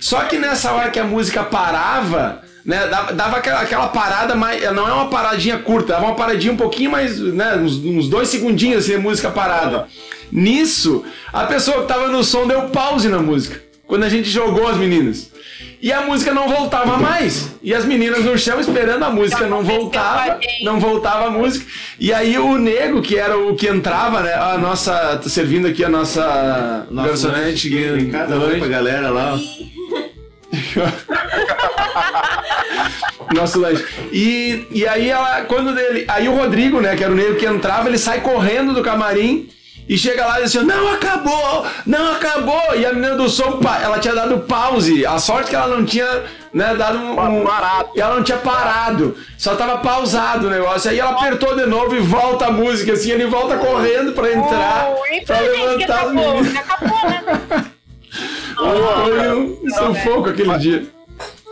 A: Só que nessa hora que a música parava, né? Dava, dava aquela, aquela parada mais. Não é uma paradinha curta, dava uma paradinha um pouquinho mais, né? Uns, uns dois segundinhos assim, a música parada. Nisso, a pessoa que tava no som deu pause na música. Quando a gente jogou as meninas. E a música não voltava mais. E as meninas no chão esperando a música, não voltava, não voltava a música. E aí o nego, que era o que entrava, né? A nossa. tá servindo aqui a nossa garçonete.
B: lanche, tem cada um pra galera lá. <laughs>
A: Nosso lanche. E, e aí ela, quando ele. Aí o Rodrigo, né, que era o negro que entrava, ele sai correndo do camarim e chega lá e diz assim: Não acabou! Não acabou! E a menina do som, ela tinha dado pause. A sorte que ela não tinha, né, dado um. um
D: Parado.
A: e ela não tinha parado, só tava pausado o negócio. Aí ela apertou de novo e volta a música, assim, ele volta correndo pra entrar,
C: Oh,
A: pra levantar as
C: acabou?
A: meninas.
C: Acabou, né? <laughs>
A: Foi um sufoco aquele dia.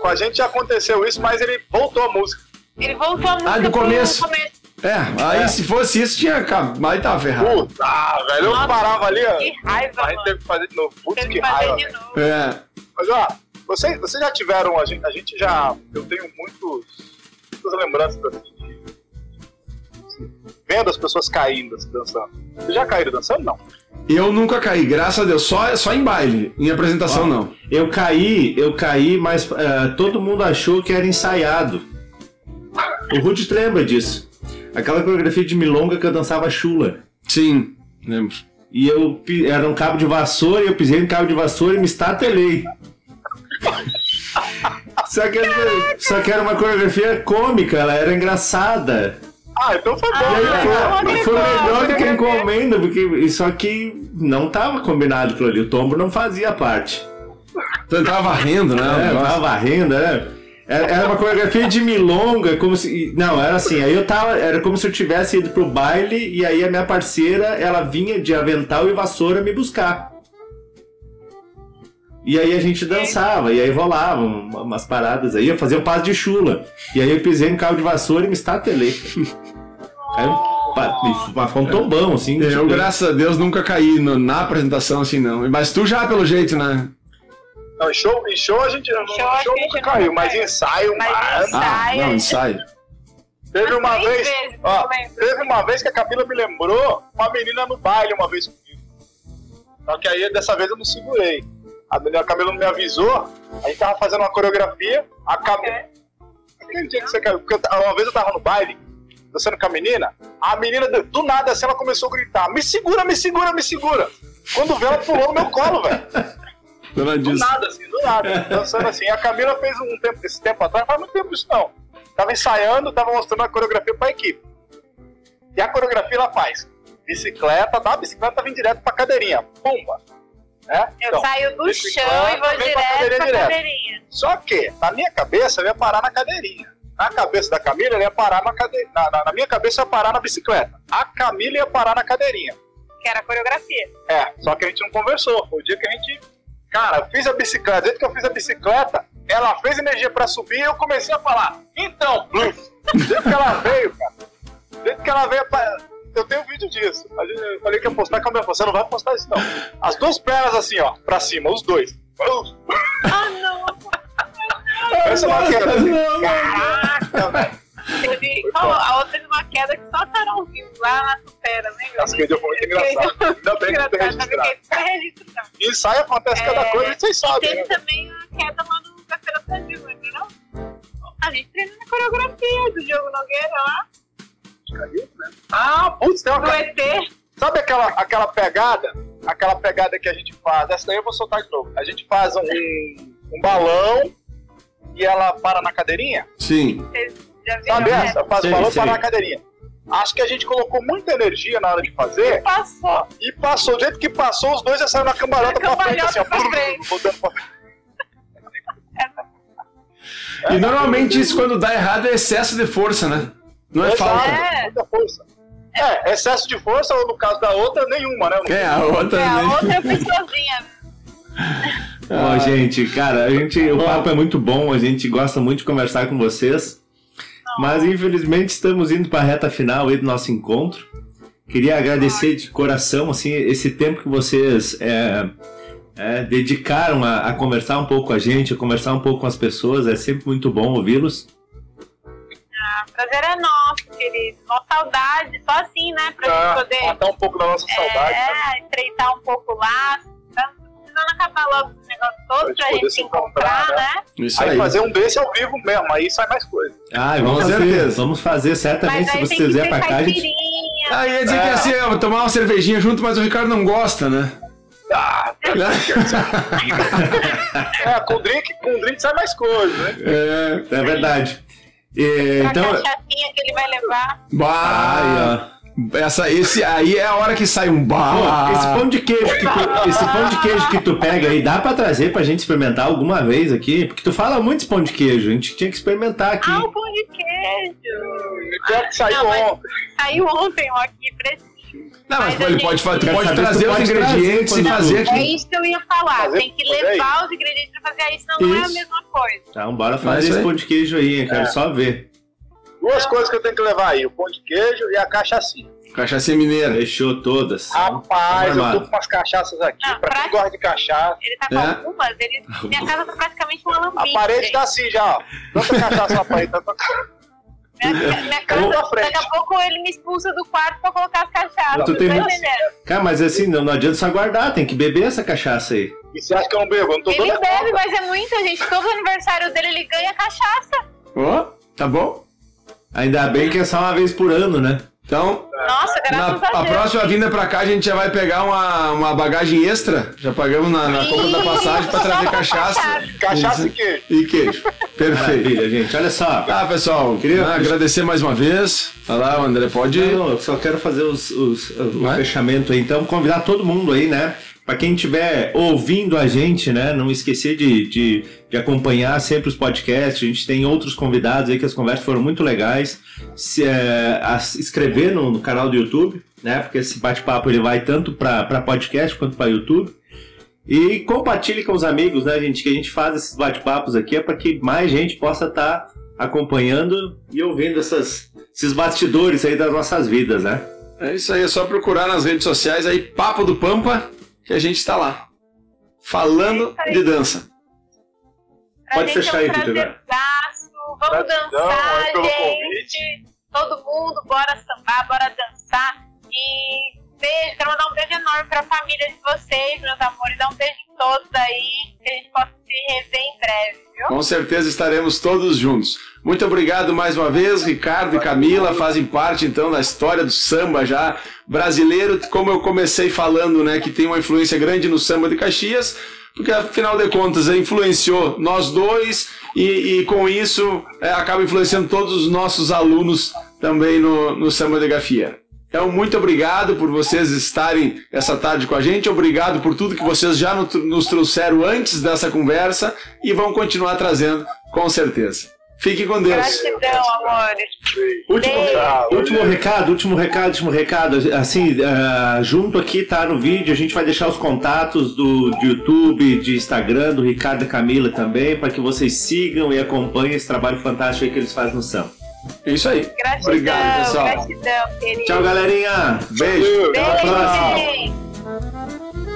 D: Com a gente já aconteceu isso, mas ele voltou a música.
C: Ele voltou a música
A: Ah, do começo.
C: começo.
A: É, aí
D: É.
A: se fosse isso, tinha acabado. Aí tava ferrado.
D: Puta, ah, velho, eu
C: Nossa,
D: parava ali, ó.
C: Que raiva,
D: A gente teve que fazer de novo. Putz,
C: Teve
D: que
C: que fazer
D: raiva.
C: de
D: velho.
C: novo.
A: É.
D: Mas ó, vocês, vocês já tiveram, a gente, a gente já. Eu tenho muitos, muitas lembranças assim, de, assim, vendo as pessoas caindo, assim, dançando. Vocês já caíram dançando? Não.
A: Eu nunca caí, graças a Deus. Só, só em baile. Em apresentação,
B: Ó.
A: não.
B: Eu caí, eu caí, mas eh, todo mundo achou que era ensaiado. O Rudy te lembra disso. Aquela coreografia de milonga que eu dançava chula.
A: Sim, lembro.
B: E eu era um cabo de vassoura, e eu pisei no cabo de vassoura e me estatelei. <laughs> Só que, só que era uma coreografia cômica, ela era engraçada.
D: Ah, então foi bom. Né?
B: foi, foi melhor do que a encomenda, porque só que não tava combinado aquilo ali. O tombo não fazia parte.
A: Então ele tava varrendo, né?
B: É, tava varrendo, né? Era uma coreografia de milonga, como se. Não, era assim, aí eu tava. Era como se eu tivesse ido pro baile e aí a minha parceira, ela vinha de avental e vassoura me buscar. E aí a gente dançava, e aí rolava um- umas paradas aí, eu fazia um passo de chula. E aí eu pisei no cabo de vassoura e me estatelei. <laughs> Me- mas foi um tombão, assim.
A: Eu,
B: tipo,
A: graças a Deus, nunca caí no- na apresentação assim, não. Mas tu já, pelo jeito, né?
D: Não, em show, em show a gente,
C: show
D: show,
C: gente
D: nunca
C: nunca
D: caiu, mas ensaio,
C: Mas
D: mano.
C: ensaio-
A: Ah, não, ensaio.
D: Teve uma vez,
C: vezes,
D: ó, teve uma vez que a Camila me lembrou uma menina no baile uma vez comigo. Só que aí dessa vez eu não segurei. A menina a Camila não me avisou, a gente tava fazendo uma coreografia, a Camila.
C: É.
D: Aquele dia que você caiu, porque eu ta- uma vez eu tava no baile, dançando com a menina, a menina do, do nada assim ela começou a gritar: Me segura, me segura, me segura. Quando vê, ela pulou no meu colo, velho.
A: Dona
D: Do nada, assim, do nada. Dançando assim. A Camila fez um tempo, esse tempo atrás, faz muito tempo isso não. Tava ensaiando, tava mostrando a coreografia pra equipe. E a coreografia ela faz bicicleta, da bicicleta vem direto pra cadeirinha. Pumba! Né?
C: Eu
D: Então,
C: saio do chão e vou
D: vem pra
C: direto
D: cadeirinha
C: pra
D: direto.
C: cadeirinha.
D: Só que, na minha cabeça, eu ia parar na cadeirinha. Na cabeça da Camila, ele ia parar na cadeirinha. Na, na- na minha cabeça, eu ia parar na bicicleta. A Camila ia parar na cadeirinha.
C: Que era a coreografia.
D: É, só que a gente não conversou. Foi o dia que a gente. Cara, eu fiz a bicicleta. Desde que eu fiz a bicicleta, ela fez energia pra subir e eu comecei a falar. Então, Bluf, desde que ela veio, cara. Desde que ela veio. pra- Eu tenho vídeo disso. Eu falei que ia postar, calma aí, você não vai postar isso, não. As duas pernas assim, ó, pra cima, os dois.
C: Ah, não.
D: Essa é uma queda. assim.
B: Não,
D: Caraca, velho.
C: Teve, qual, a outra de uma queda que só a Carol viu lá na supera, lembra?
D: Essa vídeo foi muito engraçado. <laughs> Ainda bem que tem registrado.
C: registrado.
D: Em ensaio acontece cada
C: É,
D: coisa e vocês
C: E
D: sabem,
C: teve
D: né?
C: também a queda lá no Café da Brasil, lembra não? A gente treinando a coreografia do Diogo Nogueira lá,
D: Ah, putz, tem uma
C: do ET.
D: Sabe aquela, aquela pegada? Aquela pegada que a gente faz. Essa daí eu vou soltar de novo. A gente faz um, um balão e ela para na cadeirinha.
A: Sim.
C: Viram
D: Sabe
C: né?
D: essa? E
B: sei.
D: para na cadeirinha. Acho que a gente colocou muita energia na hora de fazer
C: Passou.
D: e passou. Do jeito que passou, os dois já saíram na cambalhota pra frente, assim, ó.
C: pra frente.
D: Botando pra frente.
A: E normalmente isso quando dá errado é excesso de força, né? Não é
D: Exato,
A: falta.
C: É.
D: Muita força. É, excesso de força, ou no caso da outra, nenhuma, né?
A: É, a outra.
C: É, a
A: né?
C: outra eu fiz sozinha.
B: Ó, gente, cara, a gente, o papo é muito bom, a gente gosta muito de conversar com vocês, mas infelizmente estamos indo para a reta final aí do nosso encontro. Queria agradecer de coração assim esse tempo que vocês é, é, dedicaram a, a conversar um pouco com a gente, a conversar um pouco com as pessoas. É sempre muito bom ouvi-los.
C: O prazer é nosso, querido. Uma saudade, só assim, né? Pra
D: Ah,
C: gente poder
D: matar um pouco da nossa saudade. né?
C: é, estreitar um pouco lá. Tá precisando acabar logo esse negócio todo
D: Pra gente
C: pra
D: se
C: encontrar,
D: encontrar,
C: né?
A: Isso
D: Aí
A: aí.
D: fazer um desse ao vivo mesmo, aí sai mais coisa.
B: Ah,
A: Com
B: vamos fazer,
A: certeza.
B: vamos fazer certamente se
C: aí
B: você
C: que
B: quiser para cá, a gente.
A: Ah, ia dizer que
D: É.
A: ia ser ó, tomar uma cervejinha junto, mas o Ricardo não gosta, né?
D: Ah, é, com drink, com drink sai mais coisa, né?
A: É.
B: É verdade. E,
C: Pra
B: então,
C: cachaçinha que ele vai levar.
A: Bah,
B: ó.
A: Essa, esse aí é a hora que sai um bah.
B: esse pão de queijo que tu, esse pão de queijo que tu pega aí, dá pra trazer pra gente experimentar alguma vez aqui? Porque tu fala muito esse pão de queijo, a gente tinha que experimentar aqui.
C: Ah, o pão de queijo.
D: Que saiu ontem.
C: Saiu ontem, ó, aqui, fresquinho.
A: Não, mas
C: Mas
A: ele pode,
C: gente-
A: pode
B: se
A: trazer os
B: pode
A: ingredientes e fazer
B: tu-
C: É
A: aqui.
C: isso que eu ia falar.
D: Fazer
C: Tem que
D: por aí.
C: levar os ingredientes pra fazer isso, senão não é a
A: Isso.
C: mesma coisa.
B: Então, bora fazer
A: isso
B: esse
A: aí.
B: pão de queijo aí, eu quero
D: É.
B: só ver.
D: Duas coisas que eu tenho que levar aí: o pão de queijo e a cachaçinha.
A: Cachaça mineira.
B: Fechou todas.
D: Rapaz, eu
B: armado.
D: tô com umas cachaças aqui.
C: Não,
D: pra
C: pra-
D: quem gosta de cachaça.
C: Ele tá com
A: É.
C: algumas, ele... <laughs> minha casa tá praticamente um
D: A
C: alambique.
D: parede tá assim já, ó. Tanta cachaça na parede. Tanta...
C: Minha, <laughs> minha- minha casa,
D: frente.
C: daqui a pouco ele me expulsa do quarto pra colocar as cachaças.
B: Tu tem
C: tá
B: muito-
C: entendendo?
B: Cara, mas assim, não, não adianta só guardar, tem que beber essa cachaça aí.
D: E você acha que eu não bebo? Eu não tô
C: Ele bebe, mas é muita gente. Todo aniversário dele ele ganha cachaça.
A: Ó, tá bom?
B: Ainda bem que é só uma vez por ano, né?
A: Então,
C: Nossa, graças
A: Na,
C: a
A: próxima vinda pra cá a gente já vai pegar uma, uma bagagem extra. Já pagamos na, na compra da passagem pra trazer cachaça.
D: Cachaça e queijo.
A: E queijo. Perfeito.
B: Maravilha, gente. Olha só.
A: Tá, pessoal, queria agradecer mais uma vez. Olha lá, o André, pode.
B: Não, eu só quero fazer os, os- o
A: Vai?
B: fechamento aí. Então, convidar todo mundo aí, né? Pra quem estiver ouvindo a gente, né? Não esquecer de, de, de acompanhar sempre os podcasts. A gente tem outros convidados aí que as conversas foram muito legais. Se, é, inscrever no, no canal do YouTube, né? Porque esse bate-papo ele vai tanto pra podcast quanto pra YouTube. E compartilhe com os amigos, né, gente? Que a gente faz esses bate-papos aqui é para que mais gente possa estar acompanhando e ouvindo essas, esses bastidores aí das nossas vidas, né?
A: É isso aí, é só procurar nas redes sociais aí, Papo do Pampa, que a gente tá lá. Falando
C: É aí.
A: de dança.
C: Pra
B: Pode
C: gente
B: fechar
C: é
B: aí,
C: um
B: Vitor,
C: prazerzaço. Vamos
D: Gratidão
C: dançar,
D: aí
C: gente. Todo mundo, bora sambar, bora dançar. E beijo, quero mandar um beijo enorme pra família de vocês, meus amores. Dar um beijo em todos aí, que a gente possa se rever em breve, viu?
A: Com certeza estaremos todos juntos. Muito obrigado mais uma vez, Ricardo e Camila fazem parte então da história do samba já brasileiro, como eu comecei falando, né, que tem uma influência grande no samba de Caxias, porque afinal de contas influenciou nós dois e, e com isso é, acaba influenciando todos os nossos alunos também no, no samba de Gafieira. Então, muito obrigado por vocês estarem essa tarde com a gente. Obrigado por tudo que vocês já no- nos trouxeram antes dessa conversa e vão continuar trazendo, com certeza. Fique com Deus.
C: Gratidão, amores.
A: Último
C: Beijo.
D: Tchau.
B: Último recado, último recado, último recado. Assim, ah, junto aqui tá no vídeo, a gente vai deixar os contatos do, de YouTube, de Instagram, do Ricardo e Camila também, para que vocês sigam e acompanhem esse trabalho fantástico aí que eles fazem no São.
A: É isso aí.
C: Gratidão,
A: Obrigado, pessoal.
C: gratidão, querido.
B: Tchau, galerinha!
A: Beijo.
C: Beijo,
B: Até a próxima.
C: gente.